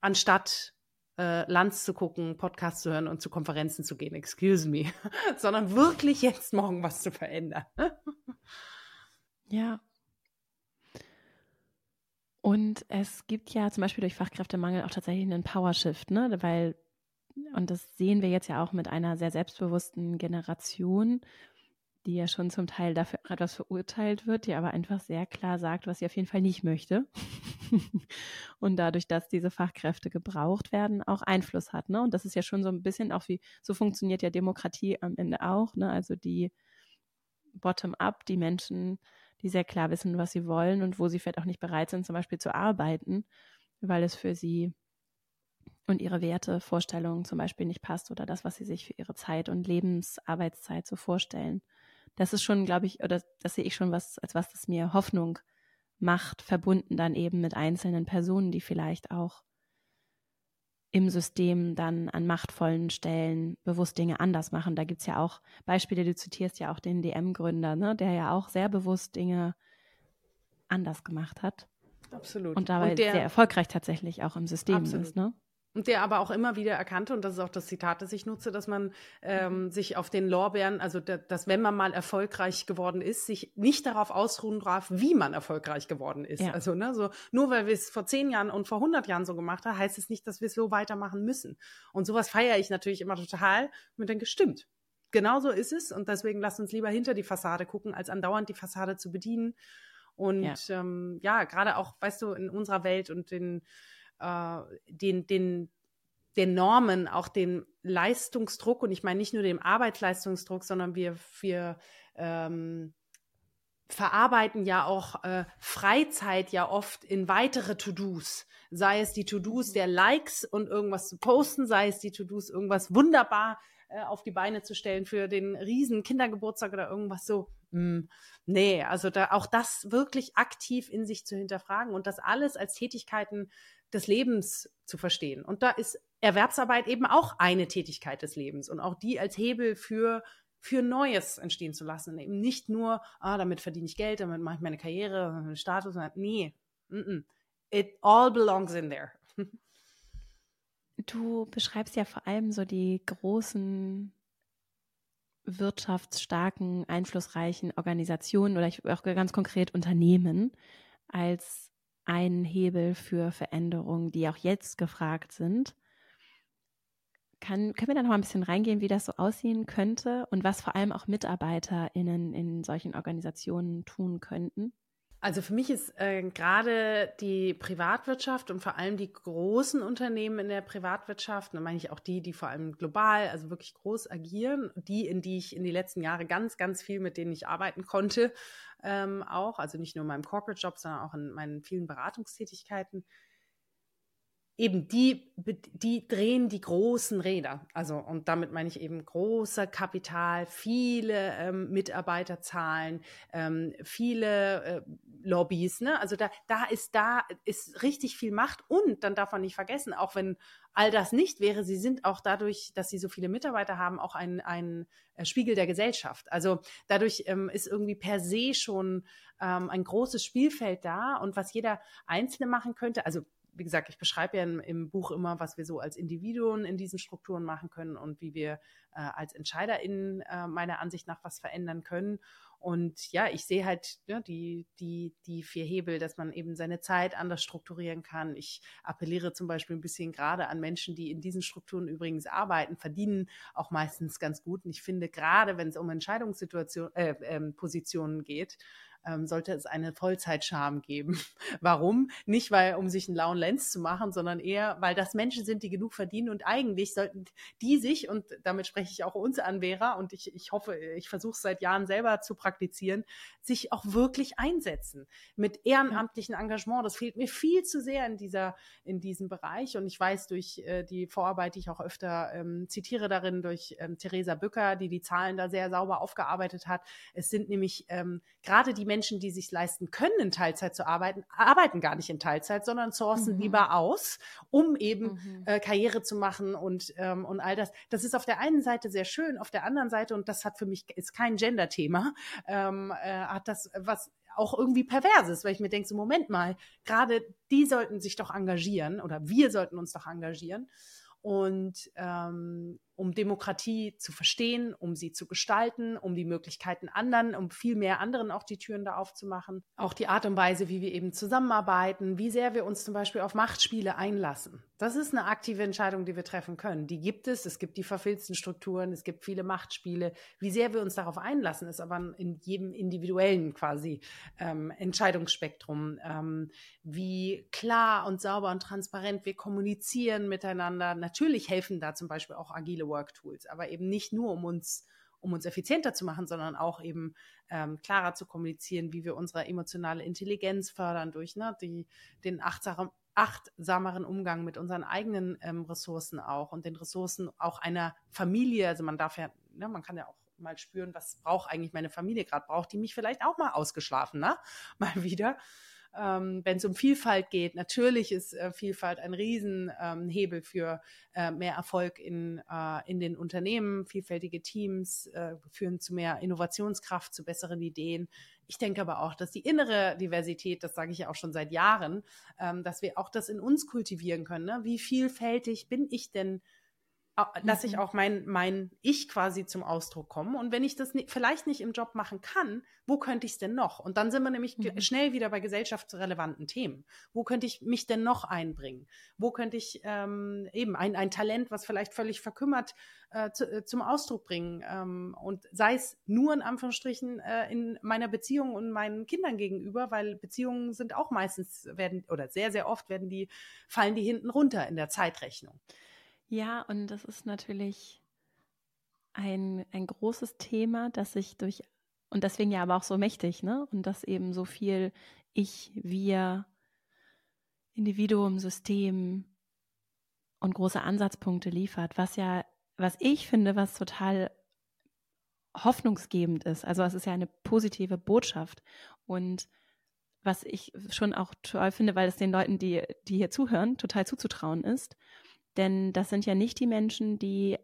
Anstatt äh, Lanz zu gucken, Podcasts zu hören und zu Konferenzen zu gehen, excuse me, sondern wirklich jetzt morgen was zu verändern. ja. Und es gibt ja zum Beispiel durch Fachkräftemangel auch tatsächlich einen Powershift, ne? Weil, und das sehen wir jetzt ja auch mit einer sehr selbstbewussten Generation, die ja schon zum Teil dafür etwas verurteilt wird, die aber einfach sehr klar sagt, was sie auf jeden Fall nicht möchte. und dadurch, dass diese Fachkräfte gebraucht werden, auch Einfluss hat. Ne? Und das ist ja schon so ein bisschen auch wie, so funktioniert ja Demokratie am Ende auch. Ne? Also die Bottom-up, die Menschen, die sehr klar wissen, was sie wollen und wo sie vielleicht auch nicht bereit sind, zum Beispiel zu arbeiten, weil es für sie und ihre Werte, Vorstellungen zum Beispiel nicht passt oder das, was sie sich für ihre Zeit und Lebensarbeitszeit so vorstellen das ist schon, glaube ich, oder das sehe ich schon was, als was das mir Hoffnung macht, verbunden dann eben mit einzelnen Personen, die vielleicht auch im System dann an machtvollen Stellen bewusst Dinge anders machen. Da gibt es ja auch Beispiele, du zitierst ja auch den DM-Gründer, ne, der ja auch sehr bewusst Dinge anders gemacht hat. Absolut. Und dabei und der, sehr erfolgreich tatsächlich auch im System absolut. ist. Ne? Und der aber auch immer wieder erkannte, und das ist auch das Zitat, das ich nutze, dass man ähm, sich auf den Lorbeeren, also da, dass wenn man mal erfolgreich geworden ist, sich nicht darauf ausruhen darf, wie man erfolgreich geworden ist. Ja. Also ne, so nur weil wir es vor zehn Jahren und vor hundert Jahren so gemacht haben, heißt es nicht, dass wir es so weitermachen müssen. Und sowas feiere ich natürlich immer total und denke, stimmt, genau so ist es. Und deswegen lasst uns lieber hinter die Fassade gucken, als andauernd die Fassade zu bedienen. Und ja, ähm, ja gerade auch, weißt du, in unserer Welt und den äh, den, den, den Normen, auch den Leistungsdruck, und ich meine nicht nur den Arbeitsleistungsdruck, sondern wir, wir ähm, verarbeiten ja auch äh, Freizeit ja oft in weitere To-Dos. Sei es die To-Dos der Likes und irgendwas zu posten, sei es die To-Dos, irgendwas wunderbar äh, auf die Beine zu stellen für den riesen Kindergeburtstag oder irgendwas so. Hm, nee, also da auch das wirklich aktiv in sich zu hinterfragen und das alles als Tätigkeiten des Lebens zu verstehen. Und da ist Erwerbsarbeit eben auch eine Tätigkeit des Lebens und auch die als Hebel für für Neues entstehen zu lassen. Eben nicht nur, ah, damit verdiene ich Geld, damit mache ich meine Karriere, Status. Nee, it all belongs in there. Du beschreibst ja vor allem so die großen wirtschaftsstarken, einflussreichen Organisationen oder ich, auch ganz konkret Unternehmen als einen Hebel für Veränderungen, die auch jetzt gefragt sind. Kann, können wir da noch ein bisschen reingehen, wie das so aussehen könnte und was vor allem auch MitarbeiterInnen in solchen Organisationen tun könnten? Also für mich ist äh, gerade die Privatwirtschaft und vor allem die großen Unternehmen in der Privatwirtschaft, da meine ich auch die, die vor allem global, also wirklich groß agieren, die, in die ich in die letzten Jahre ganz, ganz viel mit denen ich arbeiten konnte, ähm, auch, also nicht nur in meinem Corporate Job, sondern auch in meinen vielen Beratungstätigkeiten, eben die, die drehen die großen Räder. Also, und damit meine ich eben großer Kapital, viele ähm, Mitarbeiterzahlen, ähm, viele äh, Lobbys, ne? Also da, da ist, da ist richtig viel Macht und dann darf man nicht vergessen, auch wenn all das nicht wäre, sie sind auch dadurch, dass sie so viele Mitarbeiter haben, auch ein, ein äh, Spiegel der Gesellschaft. Also dadurch ähm, ist irgendwie per se schon ähm, ein großes Spielfeld da und was jeder Einzelne machen könnte, also wie gesagt, ich beschreibe ja im, im, Buch immer, was wir so als Individuen in diesen Strukturen machen können und wie wir äh, als EntscheiderInnen äh, meiner Ansicht nach was verändern können. Und ja, ich sehe halt ja, die, die, die vier Hebel, dass man eben seine Zeit anders strukturieren kann. Ich appelliere zum Beispiel ein bisschen gerade an Menschen, die in diesen Strukturen übrigens arbeiten, verdienen auch meistens ganz gut. Und ich finde, gerade wenn es um Entscheidungssituationen, äh, äh, Positionen geht, ähm, sollte es eine Vollzeitscham geben. Warum? Nicht, weil, um sich einen lauen Lenz zu machen, sondern eher, weil das Menschen sind, die genug verdienen und eigentlich sollten die sich, und damit spreche ich auch uns an, Vera, und ich, ich hoffe, ich versuche es seit Jahren selber zu praktizieren, sich auch wirklich einsetzen mit ehrenamtlichem Engagement. Das fehlt mir viel zu sehr in dieser, in diesem Bereich. Und ich weiß durch äh, die Vorarbeit, die ich auch öfter ähm, zitiere darin, durch ähm, Theresa Bücker, die die Zahlen da sehr sauber aufgearbeitet hat. Es sind nämlich ähm, gerade die Menschen, Menschen, die sich leisten können, in Teilzeit zu arbeiten, arbeiten gar nicht in Teilzeit, sondern sourcen mhm. lieber aus, um eben mhm. äh, Karriere zu machen und, ähm, und all das. Das ist auf der einen Seite sehr schön, auf der anderen Seite, und das hat für mich, ist kein Gender-Thema, ähm, äh, hat das was auch irgendwie perverses, weil ich mir denke, so Moment mal, gerade die sollten sich doch engagieren oder wir sollten uns doch engagieren. Und ähm, um Demokratie zu verstehen, um sie zu gestalten, um die Möglichkeiten anderen, um viel mehr anderen auch die Türen da aufzumachen. Auch die Art und Weise, wie wir eben zusammenarbeiten, wie sehr wir uns zum Beispiel auf Machtspiele einlassen. Das ist eine aktive Entscheidung, die wir treffen können. Die gibt es. Es gibt die verfilzten Strukturen, es gibt viele Machtspiele. Wie sehr wir uns darauf einlassen, ist aber in jedem individuellen quasi ähm, Entscheidungsspektrum. Ähm, wie klar und sauber und transparent wir kommunizieren miteinander. Natürlich helfen da zum Beispiel auch agile viele Work-Tools, aber eben nicht nur, um uns um uns effizienter zu machen, sondern auch eben ähm, klarer zu kommunizieren, wie wir unsere emotionale Intelligenz fördern durch ne, die, den achtsamen, achtsameren Umgang mit unseren eigenen ähm, Ressourcen auch und den Ressourcen auch einer Familie. Also man darf ja, ne, man kann ja auch mal spüren, was braucht eigentlich meine Familie gerade, braucht die mich vielleicht auch mal ausgeschlafen, ne? Mal wieder. Ähm, wenn es um Vielfalt geht. Natürlich ist äh, Vielfalt ein Riesenhebel ähm, für äh, mehr Erfolg in, äh, in den Unternehmen. Vielfältige Teams äh, führen zu mehr Innovationskraft, zu besseren Ideen. Ich denke aber auch, dass die innere Diversität, das sage ich ja auch schon seit Jahren, ähm, dass wir auch das in uns kultivieren können. Ne? Wie vielfältig bin ich denn lasse ich mhm. auch mein, mein Ich quasi zum Ausdruck kommen. Und wenn ich das nicht, vielleicht nicht im Job machen kann, wo könnte ich es denn noch? Und dann sind wir nämlich mhm. schnell wieder bei gesellschaftsrelevanten Themen. Wo könnte ich mich denn noch einbringen? Wo könnte ich ähm, eben ein, ein Talent, was vielleicht völlig verkümmert, äh, zu, äh, zum Ausdruck bringen? Ähm, und sei es nur in Anführungsstrichen äh, in meiner Beziehung und meinen Kindern gegenüber, weil Beziehungen sind auch meistens werden oder sehr, sehr oft werden die, fallen die hinten runter in der Zeitrechnung. Ja, und das ist natürlich ein, ein großes Thema, das sich durch, und deswegen ja aber auch so mächtig, ne? Und das eben so viel Ich, wir, Individuum, System und große Ansatzpunkte liefert, was ja, was ich finde, was total hoffnungsgebend ist. Also es ist ja eine positive Botschaft. Und was ich schon auch toll finde, weil es den Leuten, die, die hier zuhören, total zuzutrauen ist, denn das sind ja nicht die Menschen, die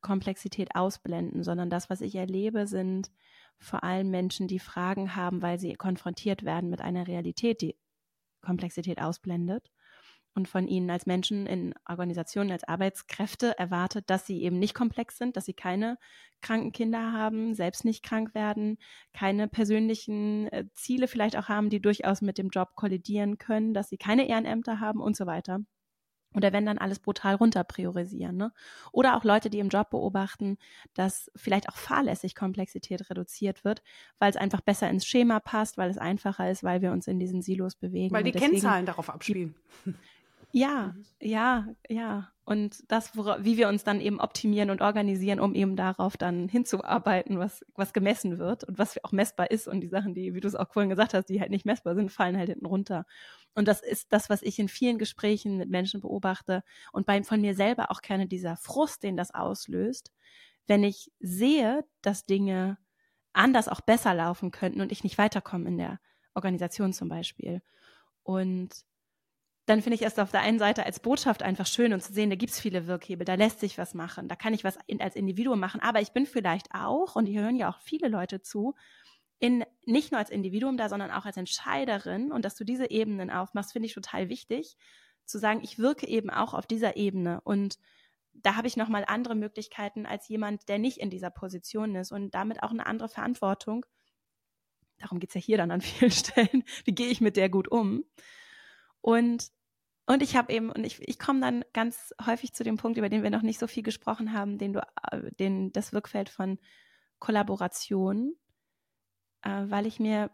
Komplexität ausblenden, sondern das, was ich erlebe, sind vor allem Menschen, die Fragen haben, weil sie konfrontiert werden mit einer Realität, die Komplexität ausblendet und von ihnen als Menschen in Organisationen, als Arbeitskräfte erwartet, dass sie eben nicht komplex sind, dass sie keine kranken Kinder haben, selbst nicht krank werden, keine persönlichen äh, Ziele vielleicht auch haben, die durchaus mit dem Job kollidieren können, dass sie keine Ehrenämter haben und so weiter. Oder wenn dann alles brutal runter priorisieren. Ne? Oder auch Leute, die im Job beobachten, dass vielleicht auch fahrlässig Komplexität reduziert wird, weil es einfach besser ins Schema passt, weil es einfacher ist, weil wir uns in diesen Silos bewegen. Weil die Kennzahlen darauf abspielen. Ja, mhm. ja, ja. Und das, wie wir uns dann eben optimieren und organisieren, um eben darauf dann hinzuarbeiten, was, was gemessen wird und was auch messbar ist. Und die Sachen, die, wie du es auch vorhin gesagt hast, die halt nicht messbar sind, fallen halt hinten runter. Und das ist das, was ich in vielen Gesprächen mit Menschen beobachte und bei, von mir selber auch kenne, dieser Frust, den das auslöst, wenn ich sehe, dass Dinge anders auch besser laufen könnten und ich nicht weiterkomme in der Organisation zum Beispiel. Und dann finde ich es auf der einen Seite als Botschaft einfach schön und zu sehen, da gibt es viele Wirkhebel, da lässt sich was machen, da kann ich was in, als Individuum machen, aber ich bin vielleicht auch, und hier hören ja auch viele Leute zu, in, nicht nur als Individuum da, sondern auch als Entscheiderin und dass du diese Ebenen aufmachst, finde ich total wichtig, zu sagen, ich wirke eben auch auf dieser Ebene und da habe ich nochmal andere Möglichkeiten als jemand, der nicht in dieser Position ist und damit auch eine andere Verantwortung. Darum geht es ja hier dann an vielen Stellen. Wie gehe ich mit der gut um? Und, und ich habe eben, und ich, ich komme dann ganz häufig zu dem Punkt, über den wir noch nicht so viel gesprochen haben, den du, äh, den, das Wirkfeld von Kollaboration, äh, weil ich mir,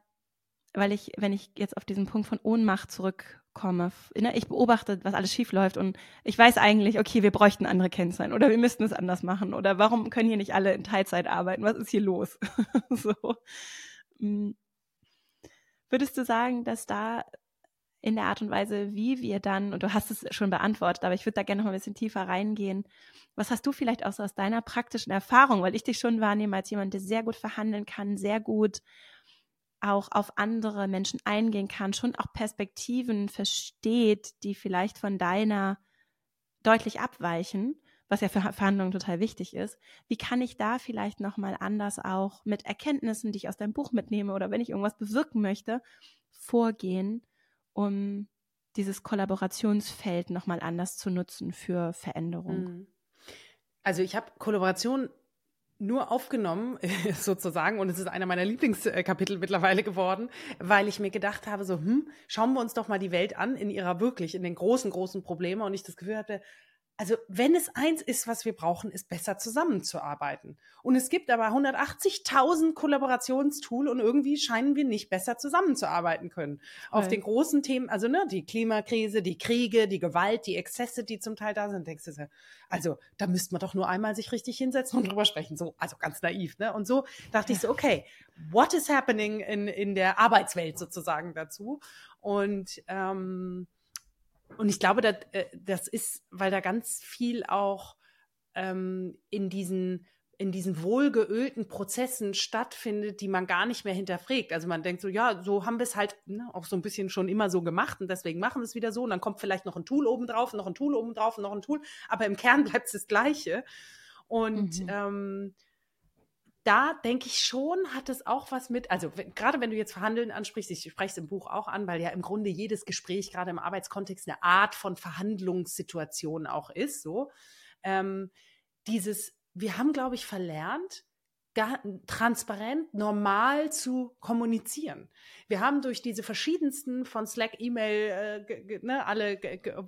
weil ich, wenn ich jetzt auf diesen Punkt von Ohnmacht zurückkomme, ne, ich beobachte, was alles schief läuft und ich weiß eigentlich, okay, wir bräuchten andere Kennzeichen oder wir müssten es anders machen oder warum können hier nicht alle in Teilzeit arbeiten? Was ist hier los? so. Hm. Würdest du sagen, dass da in der Art und Weise, wie wir dann, und du hast es schon beantwortet, aber ich würde da gerne noch ein bisschen tiefer reingehen. Was hast du vielleicht auch so aus deiner praktischen Erfahrung, weil ich dich schon wahrnehme als jemand, der sehr gut verhandeln kann, sehr gut auch auf andere Menschen eingehen kann, schon auch Perspektiven versteht, die vielleicht von deiner deutlich abweichen, was ja für Verhandlungen total wichtig ist. Wie kann ich da vielleicht nochmal anders auch mit Erkenntnissen, die ich aus deinem Buch mitnehme oder wenn ich irgendwas bewirken möchte, vorgehen, um dieses Kollaborationsfeld nochmal anders zu nutzen für Veränderung? Mhm. Also ich habe Kollaboration nur aufgenommen, sozusagen, und es ist einer meiner Lieblingskapitel mittlerweile geworden, weil ich mir gedacht habe, so, hm, schauen wir uns doch mal die Welt an in ihrer wirklich, in den großen, großen Problemen und ich das Gefühl hatte, also wenn es eins ist, was wir brauchen, ist besser zusammenzuarbeiten. Und es gibt aber 180.000 Kollaborationstool und irgendwie scheinen wir nicht besser zusammenzuarbeiten können. Auf den großen Themen, also ne, die Klimakrise, die Kriege, die Gewalt, die Exzesse, die zum Teil da sind, denkst du, also da müsste man doch nur einmal sich richtig hinsetzen und drüber sprechen. So, also ganz naiv, ne? Und so dachte ich so, okay, what is happening in, in der Arbeitswelt sozusagen dazu? Und ähm, und ich glaube, das, äh, das ist, weil da ganz viel auch ähm, in diesen in diesen wohlgeölten Prozessen stattfindet, die man gar nicht mehr hinterfragt. Also man denkt so, ja, so haben wir es halt ne, auch so ein bisschen schon immer so gemacht und deswegen machen wir es wieder so. Und dann kommt vielleicht noch ein Tool oben drauf, noch ein Tool oben drauf, noch ein Tool, aber im Kern bleibt es das Gleiche. Und mhm. ähm, da denke ich schon, hat es auch was mit, also gerade wenn du jetzt Verhandeln ansprichst, ich spreche es im Buch auch an, weil ja im Grunde jedes Gespräch gerade im Arbeitskontext eine Art von Verhandlungssituation auch ist, so. Ähm, dieses, wir haben, glaube ich, verlernt, transparent, normal zu kommunizieren. Wir haben durch diese verschiedensten von Slack, E-Mail, äh, ne, alle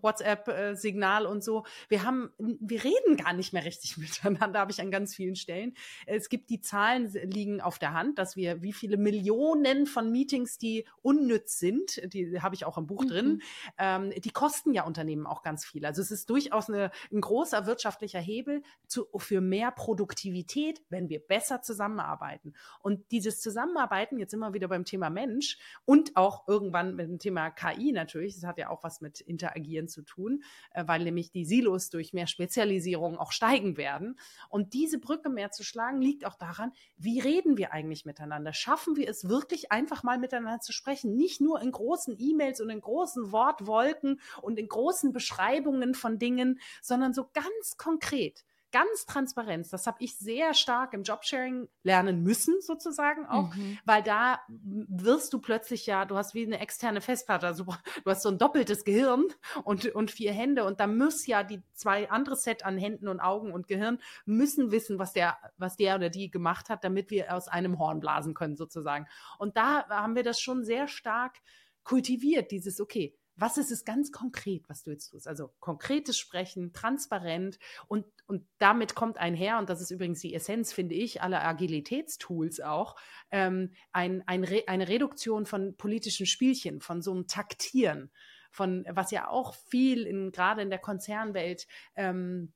WhatsApp-Signal äh, und so, wir haben, wir reden gar nicht mehr richtig miteinander, habe ich an ganz vielen Stellen. Es gibt die Zahlen liegen auf der Hand, dass wir wie viele Millionen von Meetings, die unnütz sind, die habe ich auch im Buch mhm. drin, ähm, die kosten ja Unternehmen auch ganz viel. Also es ist durchaus eine, ein großer wirtschaftlicher Hebel zu, für mehr Produktivität, wenn wir besser zusammenarbeiten. Und dieses Zusammenarbeiten, jetzt immer wieder beim Thema Mensch, und auch irgendwann mit dem Thema KI natürlich. Das hat ja auch was mit Interagieren zu tun, äh, weil nämlich die Silos durch mehr Spezialisierung auch steigen werden. Und diese Brücke mehr zu schlagen, liegt auch daran, wie reden wir eigentlich miteinander? Schaffen wir es wirklich einfach mal miteinander zu sprechen? Nicht nur in großen E-Mails und in großen Wortwolken und in großen Beschreibungen von Dingen, sondern so ganz konkret ganz Transparenz. Das habe ich sehr stark im Jobsharing lernen müssen, sozusagen auch, mhm. weil da wirst du plötzlich ja, du hast wie eine externe Festplatte, also du hast so ein doppeltes Gehirn und, und vier Hände und da muss ja die zwei andere Set an Händen und Augen und Gehirn müssen wissen, was der, was der oder die gemacht hat, damit wir aus einem Horn blasen können, sozusagen. Und da haben wir das schon sehr stark kultiviert, dieses, okay, was ist es ganz konkret, was du jetzt tust? Also konkretes Sprechen, transparent und, und damit kommt einher, und das ist übrigens die Essenz, finde ich, aller Agilitätstools auch, ähm, ein, ein Re eine Reduktion von politischen Spielchen, von so einem Taktieren, von was ja auch viel in, gerade in der Konzernwelt ähm,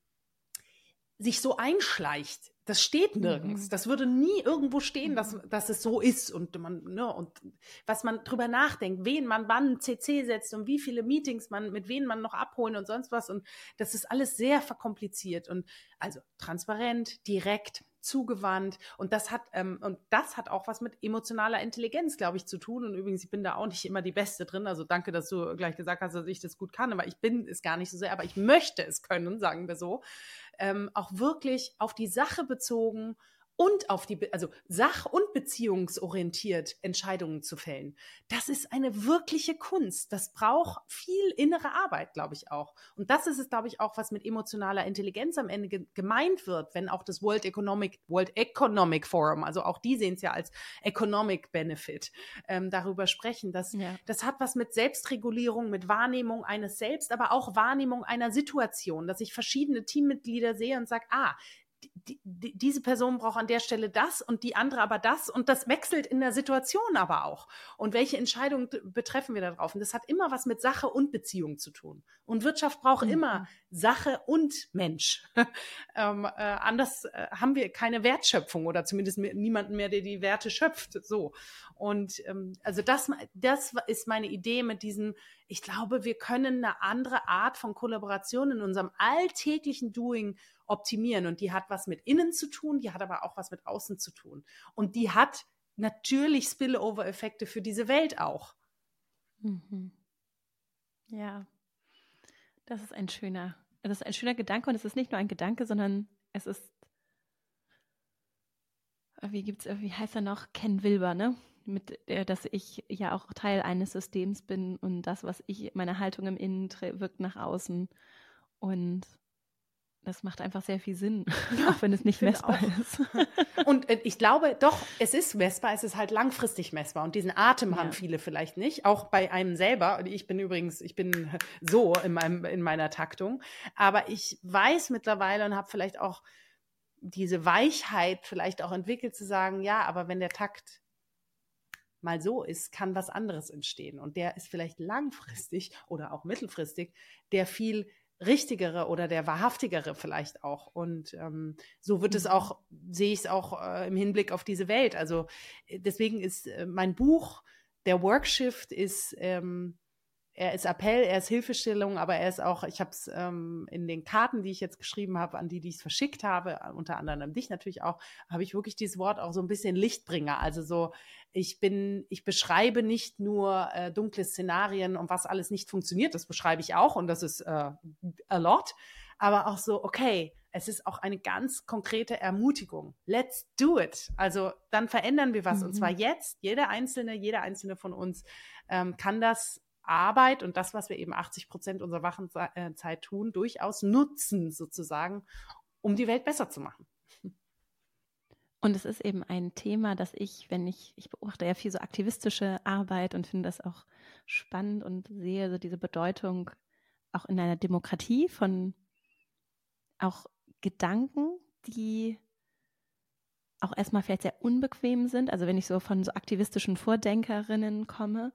sich so einschleicht das steht nirgends. Mhm. Das würde nie irgendwo stehen, dass, mhm. dass es so ist und man, ne, und was man drüber nachdenkt, wen man wann CC setzt und wie viele Meetings man, mit wem man noch abholen und sonst was. Und das ist alles sehr verkompliziert und also transparent, direkt, zugewandt und das hat ähm, und das hat auch was mit emotionaler Intelligenz, glaube ich, zu tun. Und übrigens, ich bin da auch nicht immer die Beste drin. Also danke, dass du gleich gesagt hast, dass ich das gut kann, aber ich bin es gar nicht so sehr, aber ich möchte es können, sagen wir so ähm, auch wirklich auf die Sache bezogen und auf die, also sach- und beziehungsorientiert Entscheidungen zu fällen. Das ist eine wirkliche Kunst. Das braucht viel innere Arbeit, glaube ich auch. Und das ist es, glaube ich, auch, was mit emotionaler Intelligenz am Ende ge gemeint wird, wenn auch das World Economic, World Economic Forum, also auch die sehen es ja als Economic Benefit, ähm, darüber sprechen. Dass, ja. Das hat was mit Selbstregulierung, mit Wahrnehmung eines Selbst, aber auch Wahrnehmung einer Situation, dass ich verschiedene Teammitglieder sehe und sage, ah, die, die, diese Person braucht an der Stelle das und die andere aber das und das wechselt in der Situation aber auch. Und welche Entscheidungen betreffen wir darauf? Und das hat immer was mit Sache und Beziehung zu tun. Und Wirtschaft braucht mhm. immer Sache und Mensch. ähm, äh, anders äh, haben wir keine Wertschöpfung oder zumindest niemanden mehr, der die Werte schöpft. So. Und ähm, also das, das ist meine Idee mit diesem, ich glaube, wir können eine andere Art von Kollaboration in unserem alltäglichen Doing optimieren. Und die hat was mit innen zu tun, die hat aber auch was mit außen zu tun. Und die hat natürlich Spillover-Effekte für diese Welt auch. Mhm. Ja, das ist ein schöner, das ist ein schöner Gedanke und es ist nicht nur ein Gedanke, sondern es ist, wie gibt's, wie heißt er noch? Ken Wilber, ne? Mit, der, dass ich ja auch Teil eines Systems bin und das, was ich, meine Haltung im Innen wirkt nach außen. Und das macht einfach sehr viel Sinn, ja, auch wenn es nicht messbar auch. ist. Und äh, ich glaube, doch, es ist messbar, es ist halt langfristig messbar. Und diesen Atem ja. haben viele vielleicht nicht, auch bei einem selber. Ich bin übrigens, ich bin so in, meinem, in meiner Taktung. Aber ich weiß mittlerweile und habe vielleicht auch diese Weichheit vielleicht auch entwickelt, zu sagen, ja, aber wenn der Takt mal so ist, kann was anderes entstehen. Und der ist vielleicht langfristig oder auch mittelfristig der viel richtigere oder der wahrhaftigere vielleicht auch. Und ähm, so wird mhm. es auch, sehe ich es auch äh, im Hinblick auf diese Welt. Also äh, deswegen ist äh, mein Buch, der Workshift ist, ähm, er ist Appell, er ist Hilfestellung, aber er ist auch, ich habe es ähm, in den Karten, die ich jetzt geschrieben habe, an die, die ich es verschickt habe, unter anderem an dich natürlich auch, habe ich wirklich dieses Wort auch so ein bisschen Lichtbringer. Also so, ich bin, ich beschreibe nicht nur äh, dunkle Szenarien und was alles nicht funktioniert, das beschreibe ich auch und das ist äh, a lot, aber auch so, okay, es ist auch eine ganz konkrete Ermutigung. Let's do it. Also dann verändern wir was. Mhm. Und zwar mhm. jetzt. Jeder Einzelne, jeder Einzelne von uns ähm, kann das Arbeit und das, was wir eben 80 Prozent unserer Wachenzeit tun, durchaus nutzen, sozusagen, um die Welt besser zu machen. Und es ist eben ein Thema, das ich, wenn ich, ich beobachte ja viel so aktivistische Arbeit und finde das auch spannend und sehe so diese Bedeutung auch in einer Demokratie von auch Gedanken, die auch erstmal vielleicht sehr unbequem sind. Also wenn ich so von so aktivistischen Vordenkerinnen komme,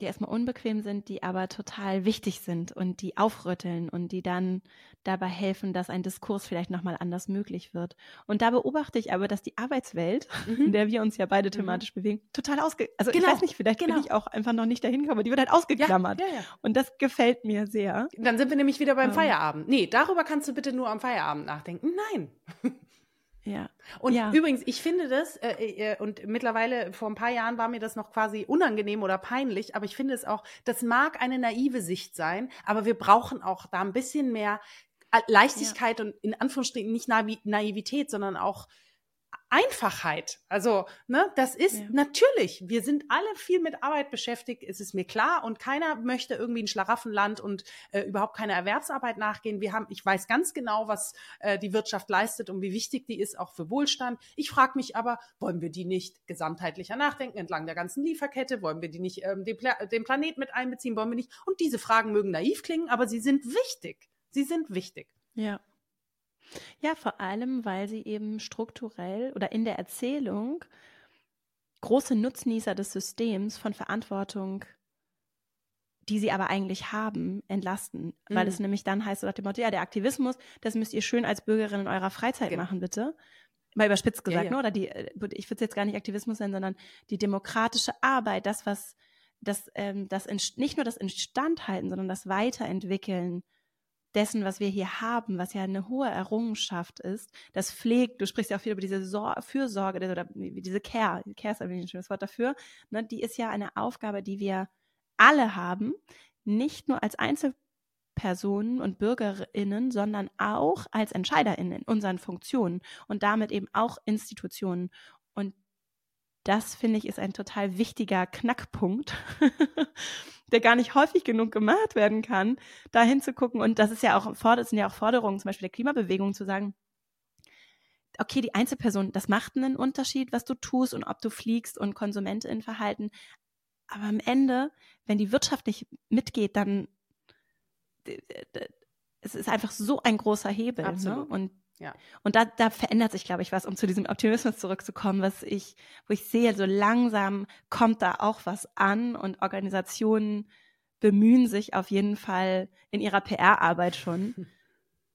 die erstmal unbequem sind, die aber total wichtig sind und die aufrütteln und die dann dabei helfen, dass ein Diskurs vielleicht nochmal anders möglich wird. Und da beobachte ich aber, dass die Arbeitswelt, mhm. in der wir uns ja beide mhm. thematisch mhm. bewegen, total ausge... Also genau. ich weiß nicht, vielleicht genau. bin ich auch einfach noch nicht dahin gekommen, aber die wird halt ausgeklammert. Ja, ja, ja. Und das gefällt mir sehr. Dann sind wir nämlich wieder beim ähm. Feierabend. Nee, darüber kannst du bitte nur am Feierabend nachdenken. Nein. Ja. Und ja. übrigens, ich finde das, äh, äh, und mittlerweile vor ein paar Jahren war mir das noch quasi unangenehm oder peinlich, aber ich finde es auch, das mag eine naive Sicht sein, aber wir brauchen auch da ein bisschen mehr äh, Leichtigkeit ja. und in Anführungsstrichen nicht Naivität, sondern auch Einfachheit. Also, ne, das ist ja. natürlich, wir sind alle viel mit Arbeit beschäftigt, ist es mir klar, und keiner möchte irgendwie ein Schlaraffenland und äh, überhaupt keine Erwerbsarbeit nachgehen. Wir haben, ich weiß ganz genau, was äh, die Wirtschaft leistet und wie wichtig die ist, auch für Wohlstand. Ich frage mich aber, wollen wir die nicht gesamtheitlicher nachdenken, entlang der ganzen Lieferkette? Wollen wir die nicht ähm, den, Pla den Planet mit einbeziehen? Wollen wir nicht? Und diese Fragen mögen naiv klingen, aber sie sind wichtig. Sie sind wichtig. Ja. Ja, vor allem, weil sie eben strukturell oder in der Erzählung große Nutznießer des Systems von Verantwortung, die sie aber eigentlich haben, entlasten. Mhm. Weil es nämlich dann heißt, so nach dem Motto, ja, der Aktivismus, das müsst ihr schön als Bürgerin in eurer Freizeit genau. machen, bitte. Mal überspitzt gesagt, ja, ja. Ne? oder die, äh, ich würde es jetzt gar nicht Aktivismus nennen, sondern die demokratische Arbeit, das, was das, ähm, das nicht nur das Instandhalten, sondern das Weiterentwickeln dessen, was wir hier haben, was ja eine hohe Errungenschaft ist, das pflegt, du sprichst ja auch viel über diese Sor Fürsorge oder diese Care, Care ist ein schönes Wort dafür, ne, die ist ja eine Aufgabe, die wir alle haben, nicht nur als Einzelpersonen und BürgerInnen, sondern auch als EntscheiderInnen in unseren Funktionen und damit eben auch Institutionen. Und das finde ich ist ein total wichtiger Knackpunkt, der gar nicht häufig genug gemacht werden kann, da hinzugucken. Und das ist ja auch, das sind ja auch Forderungen, zum Beispiel der Klimabewegung, zu sagen, okay, die Einzelperson, das macht einen Unterschied, was du tust und ob du fliegst und KonsumentInnenverhalten. Aber am Ende, wenn die Wirtschaft nicht mitgeht, dann es ist einfach so ein großer Hebel. Ne? Und ja. Und da, da verändert sich, glaube ich, was, um zu diesem Optimismus zurückzukommen, was ich, wo ich sehe, so langsam kommt da auch was an und Organisationen bemühen sich auf jeden Fall in ihrer PR-Arbeit schon,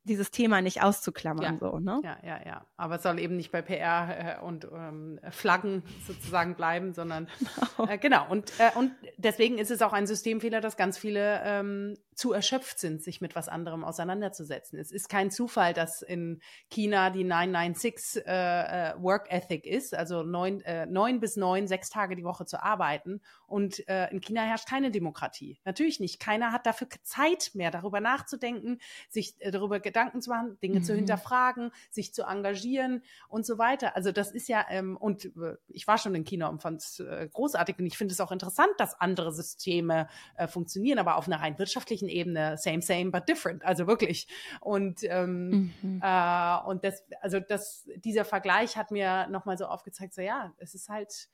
dieses Thema nicht auszuklammern. Ja. So, ne? ja, ja, ja. Aber es soll eben nicht bei PR äh, und ähm, Flaggen sozusagen bleiben, sondern genau. Äh, genau. Und, äh, und deswegen ist es auch ein Systemfehler, dass ganz viele ähm, zu erschöpft sind, sich mit was anderem auseinanderzusetzen. Es ist kein Zufall, dass in China die 996 äh, äh, Work Ethic ist, also neun, äh, neun bis neun, sechs Tage die Woche zu arbeiten. Und äh, in China herrscht keine Demokratie. Natürlich nicht. Keiner hat dafür Zeit mehr, darüber nachzudenken, sich äh, darüber Gedanken zu machen, Dinge mhm. zu hinterfragen, sich zu engagieren und so weiter. Also das ist ja, ähm, und äh, ich war schon in China und fand es äh, großartig und ich finde es auch interessant, dass andere Systeme äh, funktionieren, aber auf einer rein wirtschaftlichen Ebene same, same, but different. Also wirklich. Und, ähm, mhm. äh, und das, also das, dieser Vergleich hat mir nochmal so aufgezeigt, so ja, es ist halt,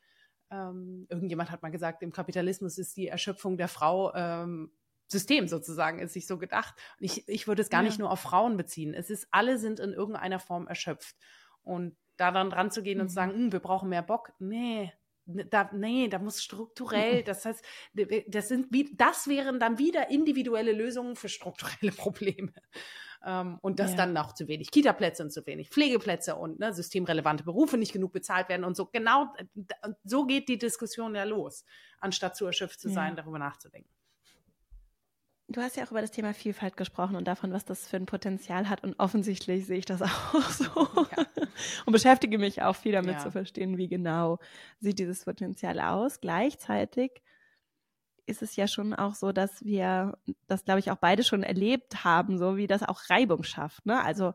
ähm, irgendjemand hat mal gesagt, im Kapitalismus ist die Erschöpfung der Frau ähm, System sozusagen, ist sich so gedacht. Und ich, ich würde es gar ja. nicht nur auf Frauen beziehen. Es ist, alle sind in irgendeiner Form erschöpft. Und da dann dran zu gehen mhm. und zu sagen, hm, wir brauchen mehr Bock, nee, da, nee, da muss strukturell, das heißt, das sind das wären dann wieder individuelle Lösungen für strukturelle Probleme. Ähm, und dass ja. dann noch zu wenig Kita-Plätze und zu wenig Pflegeplätze und ne, systemrelevante Berufe nicht genug bezahlt werden und so. Genau so geht die Diskussion ja los, anstatt zu erschöpft zu sein, ja. darüber nachzudenken. Du hast ja auch über das Thema Vielfalt gesprochen und davon, was das für ein Potenzial hat. Und offensichtlich sehe ich das auch so. Ja. Und beschäftige mich auch viel damit ja. zu verstehen, wie genau sieht dieses Potenzial aus. Gleichzeitig ist es ja schon auch so, dass wir das, glaube ich, auch beide schon erlebt haben, so wie das auch Reibung schafft. Ne? Also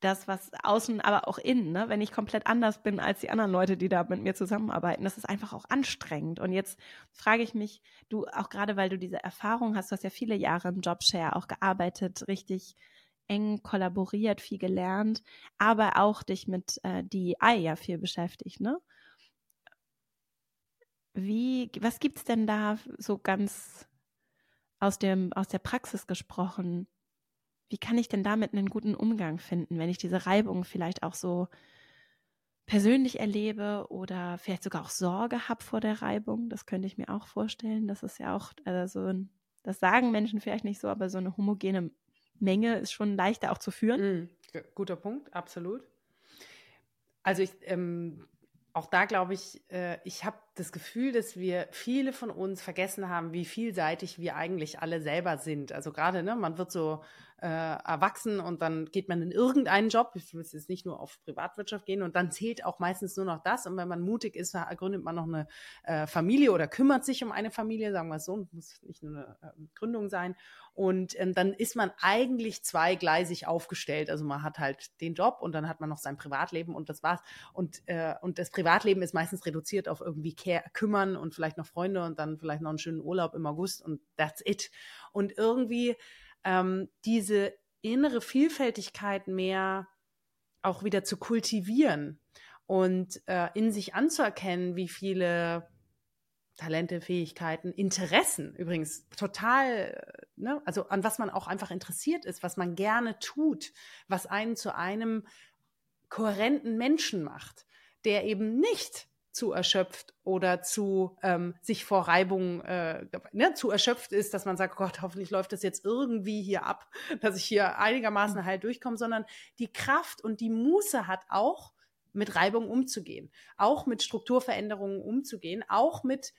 das, was außen, aber auch innen, ne? wenn ich komplett anders bin als die anderen Leute, die da mit mir zusammenarbeiten, das ist einfach auch anstrengend. Und jetzt frage ich mich, du auch gerade, weil du diese Erfahrung hast, du hast ja viele Jahre im Jobshare auch gearbeitet, richtig eng kollaboriert, viel gelernt, aber auch dich mit äh, DEI ja viel beschäftigt, ne? Wie, was gibt's denn da so ganz aus dem, aus der Praxis gesprochen? Wie kann ich denn damit einen guten Umgang finden, wenn ich diese Reibung vielleicht auch so persönlich erlebe oder vielleicht sogar auch Sorge habe vor der Reibung. Das könnte ich mir auch vorstellen. Das ist ja auch, also so ein, das sagen Menschen vielleicht nicht so, aber so eine homogene Menge ist schon leichter auch zu führen. Mm, guter Punkt, absolut. Also ich, ähm, auch da glaube ich, äh, ich habe das Gefühl, dass wir viele von uns vergessen haben, wie vielseitig wir eigentlich alle selber sind. Also gerade, ne, man wird so äh, erwachsen und dann geht man in irgendeinen Job. Ich will jetzt nicht nur auf Privatwirtschaft gehen und dann zählt auch meistens nur noch das. Und wenn man mutig ist, gründet man noch eine äh, Familie oder kümmert sich um eine Familie, sagen wir es so, muss nicht nur eine äh, Gründung sein. Und ähm, dann ist man eigentlich zweigleisig aufgestellt. Also man hat halt den Job und dann hat man noch sein Privatleben und das war's. Und, äh, und das Privatleben ist meistens reduziert auf irgendwie care, kümmern und vielleicht noch Freunde und dann vielleicht noch einen schönen Urlaub im August und that's it. Und irgendwie ähm, diese innere Vielfältigkeit mehr auch wieder zu kultivieren und äh, in sich anzuerkennen, wie viele Talente, Fähigkeiten, Interessen übrigens total, ne, also an was man auch einfach interessiert ist, was man gerne tut, was einen zu einem kohärenten Menschen macht, der eben nicht zu erschöpft oder zu ähm, sich vor Reibung äh, ne, zu erschöpft ist, dass man sagt, Gott, hoffentlich läuft das jetzt irgendwie hier ab, dass ich hier einigermaßen halt durchkomme, sondern die Kraft und die Muße hat auch mit Reibung umzugehen, auch mit Strukturveränderungen umzugehen, auch mit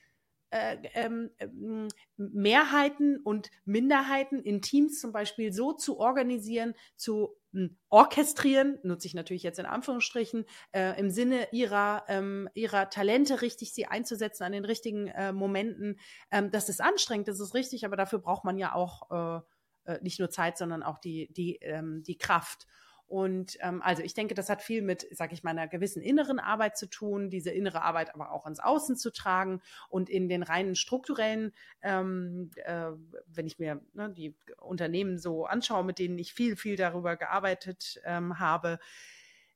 äh, ähm, ähm, Mehrheiten und Minderheiten in Teams zum Beispiel so zu organisieren, zu orchestrieren, nutze ich natürlich jetzt in Anführungsstrichen, äh, im Sinne ihrer, ähm, ihrer Talente richtig sie einzusetzen an den richtigen äh, Momenten. Ähm, das ist anstrengend, das ist richtig, aber dafür braucht man ja auch äh, äh nicht nur Zeit, sondern auch die, die, ähm, die Kraft. Und ähm, also ich denke, das hat viel mit, sage ich mal, einer gewissen inneren Arbeit zu tun, diese innere Arbeit aber auch ins Außen zu tragen und in den reinen strukturellen, ähm, äh, wenn ich mir ne, die Unternehmen so anschaue, mit denen ich viel, viel darüber gearbeitet ähm, habe,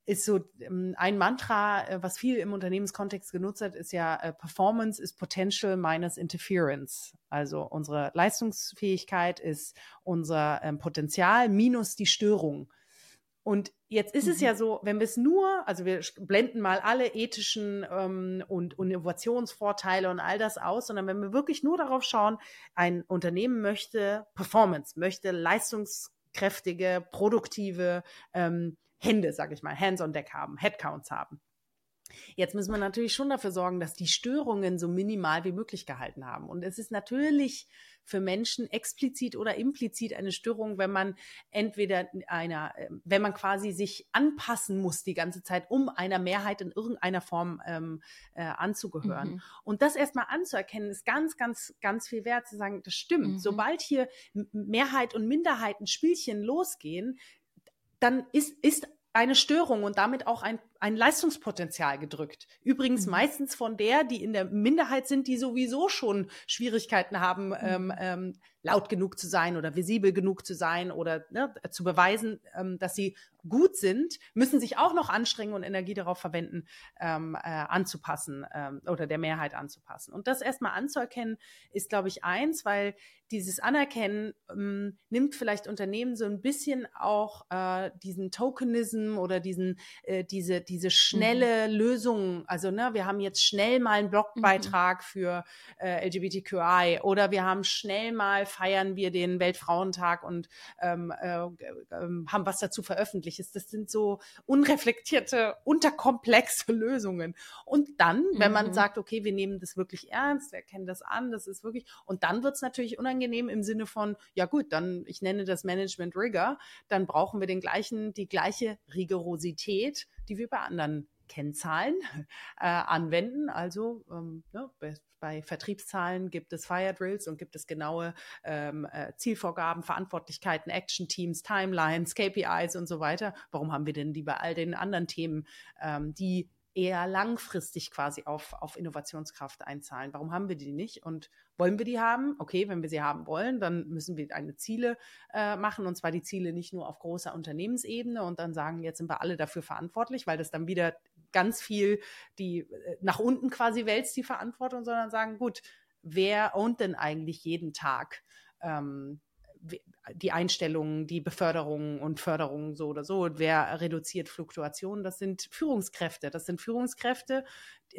ist so ähm, ein Mantra, äh, was viel im Unternehmenskontext genutzt wird, ist ja äh, Performance is Potential minus Interference. Also unsere Leistungsfähigkeit ist unser ähm, Potenzial minus die Störung. Und jetzt ist mhm. es ja so, wenn wir es nur, also wir blenden mal alle ethischen ähm, und, und Innovationsvorteile und all das aus, sondern wenn wir wirklich nur darauf schauen, ein Unternehmen möchte Performance, möchte leistungskräftige, produktive ähm, Hände, sage ich mal, Hands on Deck haben, Headcounts haben. Jetzt müssen wir natürlich schon dafür sorgen, dass die Störungen so minimal wie möglich gehalten haben. Und es ist natürlich für Menschen explizit oder implizit eine Störung, wenn man entweder einer, ähm, wenn man quasi sich anpassen muss die ganze Zeit, um einer Mehrheit in irgendeiner Form ähm, äh, anzugehören. Mhm. Und das erstmal anzuerkennen, ist ganz, ganz, ganz viel wert zu sagen, das stimmt. Mhm. Sobald hier Mehrheit und Minderheiten Spielchen losgehen, dann ist, ist eine Störung und damit auch ein, ein Leistungspotenzial gedrückt. Übrigens mhm. meistens von der, die in der Minderheit sind, die sowieso schon Schwierigkeiten haben, mhm. ähm, ähm, laut genug zu sein oder visibel genug zu sein oder ne, zu beweisen, ähm, dass sie gut sind, müssen sich auch noch anstrengen und Energie darauf verwenden, ähm, äh, anzupassen ähm, oder der Mehrheit anzupassen. Und das erstmal anzuerkennen, ist, glaube ich, eins, weil dieses Anerkennen ähm, nimmt vielleicht Unternehmen so ein bisschen auch äh, diesen Tokenism oder diesen, äh, diese, diese schnelle mhm. Lösung, also ne, wir haben jetzt schnell mal einen Blogbeitrag mhm. für äh, LGBTQI oder wir haben schnell mal feiern wir den Weltfrauentag und ähm, äh, äh, haben was dazu veröffentlicht. Das sind so unreflektierte, unterkomplexe Lösungen. Und dann, wenn man mhm. sagt, okay, wir nehmen das wirklich ernst, wir erkennen das an, das ist wirklich, und dann wird es natürlich unangenehm im Sinne von, ja gut, dann, ich nenne das Management Rigor, dann brauchen wir den gleichen, die gleiche Rigorosität, die wir bei anderen Kennzahlen äh, anwenden. Also ähm, ne, bei, bei, Vertriebszahlen gibt es Fire Drills und gibt es genaue ähm, äh, Zielvorgaben, Verantwortlichkeiten, Action Teams, Timelines, KPIs und so weiter. Warum haben wir denn die bei all den anderen Themen, ähm, die eher langfristig quasi auf, auf Innovationskraft einzahlen. Warum haben wir die nicht? Und wollen wir die haben? Okay, wenn wir sie haben wollen, dann müssen wir eine Ziele äh, machen und zwar die Ziele nicht nur auf großer Unternehmensebene und dann sagen, jetzt sind wir alle dafür verantwortlich, weil das dann wieder ganz viel die äh, nach unten quasi wälzt die Verantwortung, sondern sagen, gut, wer ownt denn eigentlich jeden Tag ähm, die Einstellungen, die Beförderungen und Förderungen so oder so. Wer reduziert Fluktuationen? Das sind Führungskräfte. Das sind Führungskräfte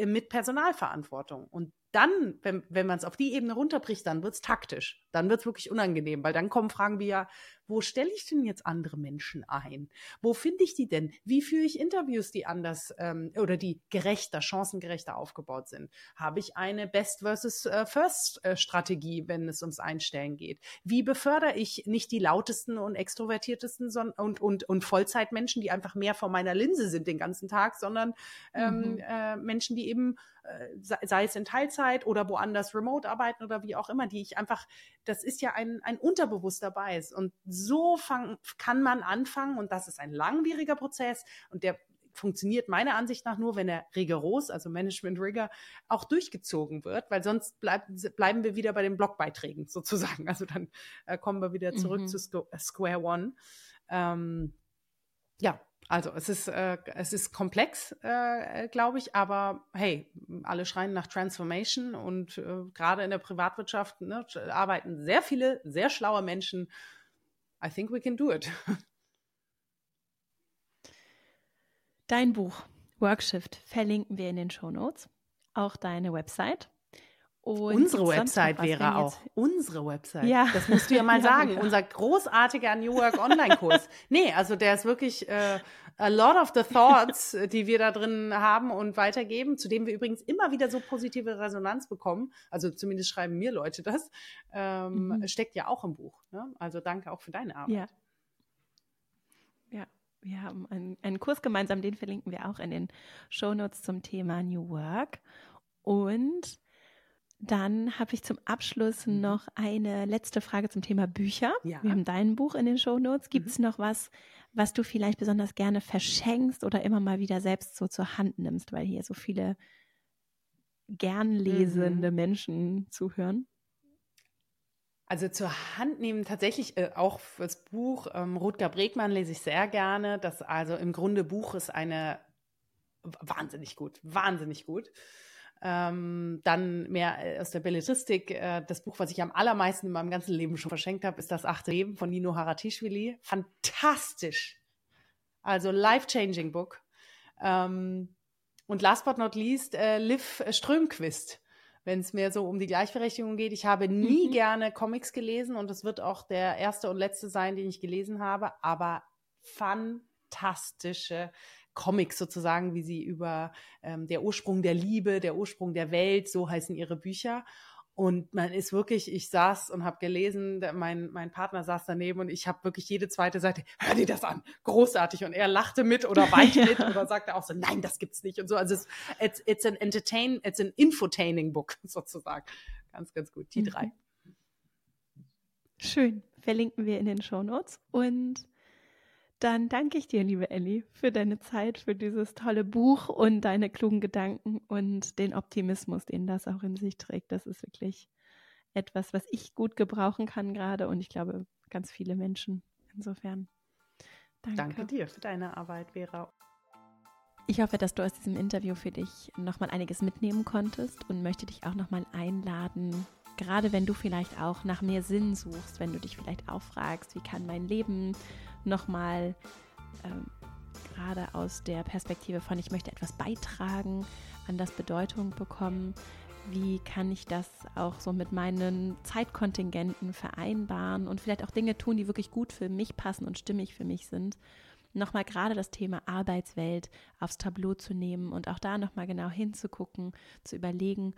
mit Personalverantwortung. Und dann, wenn, wenn man es auf die Ebene runterbricht, dann wird es taktisch. Dann wird es wirklich unangenehm, weil dann kommen Fragen wie ja, wo stelle ich denn jetzt andere Menschen ein? Wo finde ich die denn? Wie führe ich Interviews, die anders ähm, oder die gerechter, chancengerechter aufgebaut sind? Habe ich eine Best versus äh, First äh, Strategie, wenn es ums Einstellen geht? Wie befördere ich nicht die lautesten und extrovertiertesten und, und, und Vollzeitmenschen, die einfach mehr vor meiner Linse sind den ganzen Tag, sondern ähm, mhm. äh, Menschen, die eben äh, sei es in Teilzeit oder woanders remote arbeiten oder wie auch immer, die ich einfach, das ist ja ein, ein unterbewusster Bias. Und so fang, kann man anfangen und das ist ein langwieriger Prozess und der funktioniert meiner Ansicht nach nur, wenn er rigoros, also Management Rigor, auch durchgezogen wird, weil sonst bleib, bleiben wir wieder bei den Blogbeiträgen sozusagen. Also dann äh, kommen wir wieder zurück mhm. zu Square One. Ähm, ja, also es ist, äh, es ist komplex, äh, glaube ich, aber hey, alle schreien nach Transformation und äh, gerade in der Privatwirtschaft ne, arbeiten sehr viele, sehr schlaue Menschen. I think we can do it. Dein Buch Workshift verlinken wir in den Show Notes, auch deine Website. Und unsere Website wäre auch. Unsere Website. Ja. Das musst du ja mal ja, sagen. Ja. Unser großartiger New Work Online-Kurs. nee, also der ist wirklich äh, a lot of the thoughts, die wir da drin haben und weitergeben, zu dem wir übrigens immer wieder so positive Resonanz bekommen. Also zumindest schreiben mir Leute das. Ähm, mhm. Steckt ja auch im Buch. Ne? Also danke auch für deine Arbeit. Ja. Ja, wir haben einen, einen Kurs gemeinsam, den verlinken wir auch in den Shownotes zum Thema New Work. Und dann habe ich zum Abschluss mhm. noch eine letzte Frage zum Thema Bücher. Ja. Wir haben dein Buch in den Shownotes. Gibt es mhm. noch was, was du vielleicht besonders gerne verschenkst oder immer mal wieder selbst so zur Hand nimmst, weil hier so viele gern lesende mhm. Menschen zuhören? Also zur Hand nehmen tatsächlich äh, auch fürs Buch ähm, Rutger Bregmann lese ich sehr gerne. Das also im Grunde Buch ist eine wahnsinnig gut, wahnsinnig gut. Ähm, dann mehr äh, aus der Belletristik. Äh, das Buch, was ich am allermeisten in meinem ganzen Leben schon verschenkt habe, ist Das achte Leben von Nino Haratischvili. Fantastisch. Also life-changing Book. Ähm, und last but not least, äh, Liv Strömquist wenn es mir so um die Gleichberechtigung geht. Ich habe nie mhm. gerne Comics gelesen und es wird auch der erste und letzte sein, den ich gelesen habe, aber fantastische Comics sozusagen, wie sie über ähm, der Ursprung der Liebe, der Ursprung der Welt, so heißen ihre Bücher. Und man ist wirklich, ich saß und habe gelesen, mein, mein Partner saß daneben und ich habe wirklich jede zweite Seite, hör dir das an, großartig. Und er lachte mit oder weinte ja. mit oder sagte auch so, nein, das gibt's nicht und so. Also es, it's, it's an entertain, it's an infotaining book sozusagen. Ganz, ganz gut. Die mhm. drei. Schön. Verlinken wir in den Show Notes. Und dann danke ich dir, liebe Ellie, für deine Zeit, für dieses tolle Buch und deine klugen Gedanken und den Optimismus, den das auch in sich trägt. Das ist wirklich etwas, was ich gut gebrauchen kann gerade und ich glaube ganz viele Menschen. Insofern. Danke. danke dir für deine Arbeit, Vera. Ich hoffe, dass du aus diesem Interview für dich nochmal einiges mitnehmen konntest und möchte dich auch nochmal einladen, gerade wenn du vielleicht auch nach mehr Sinn suchst, wenn du dich vielleicht auch fragst, wie kann mein Leben nochmal ähm, gerade aus der Perspektive von, ich möchte etwas beitragen, an das Bedeutung bekommen. Wie kann ich das auch so mit meinen Zeitkontingenten vereinbaren und vielleicht auch Dinge tun, die wirklich gut für mich passen und stimmig für mich sind? Nochmal gerade das Thema Arbeitswelt aufs Tableau zu nehmen und auch da nochmal genau hinzugucken, zu überlegen,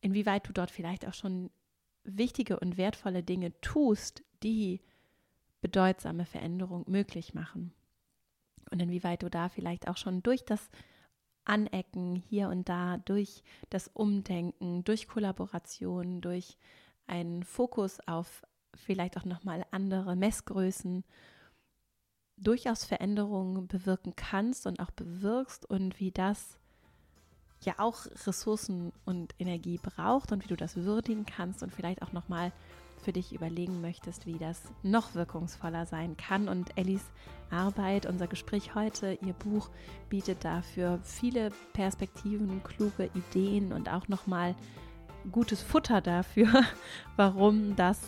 inwieweit du dort vielleicht auch schon wichtige und wertvolle Dinge tust, die bedeutsame Veränderung möglich machen. Und inwieweit du da vielleicht auch schon durch das Anecken hier und da, durch das Umdenken, durch Kollaboration, durch einen Fokus auf vielleicht auch nochmal andere Messgrößen durchaus Veränderungen bewirken kannst und auch bewirkst und wie das ja auch Ressourcen und Energie braucht und wie du das würdigen kannst und vielleicht auch nochmal für dich überlegen möchtest, wie das noch wirkungsvoller sein kann. Und Ellis Arbeit, unser Gespräch heute, ihr Buch bietet dafür viele Perspektiven, kluge Ideen und auch nochmal gutes Futter dafür, warum das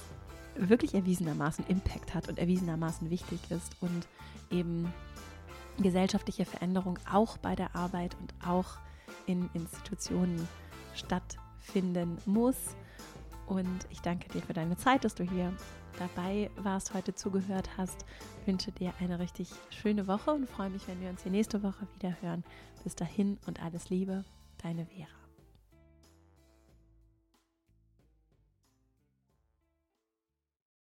wirklich erwiesenermaßen Impact hat und erwiesenermaßen wichtig ist und eben gesellschaftliche Veränderung auch bei der Arbeit und auch in Institutionen stattfinden muss. Und ich danke dir für deine Zeit, dass du hier dabei warst, heute zugehört hast. Ich wünsche dir eine richtig schöne Woche und freue mich, wenn wir uns hier nächste Woche wieder hören. Bis dahin und alles Liebe, deine Vera.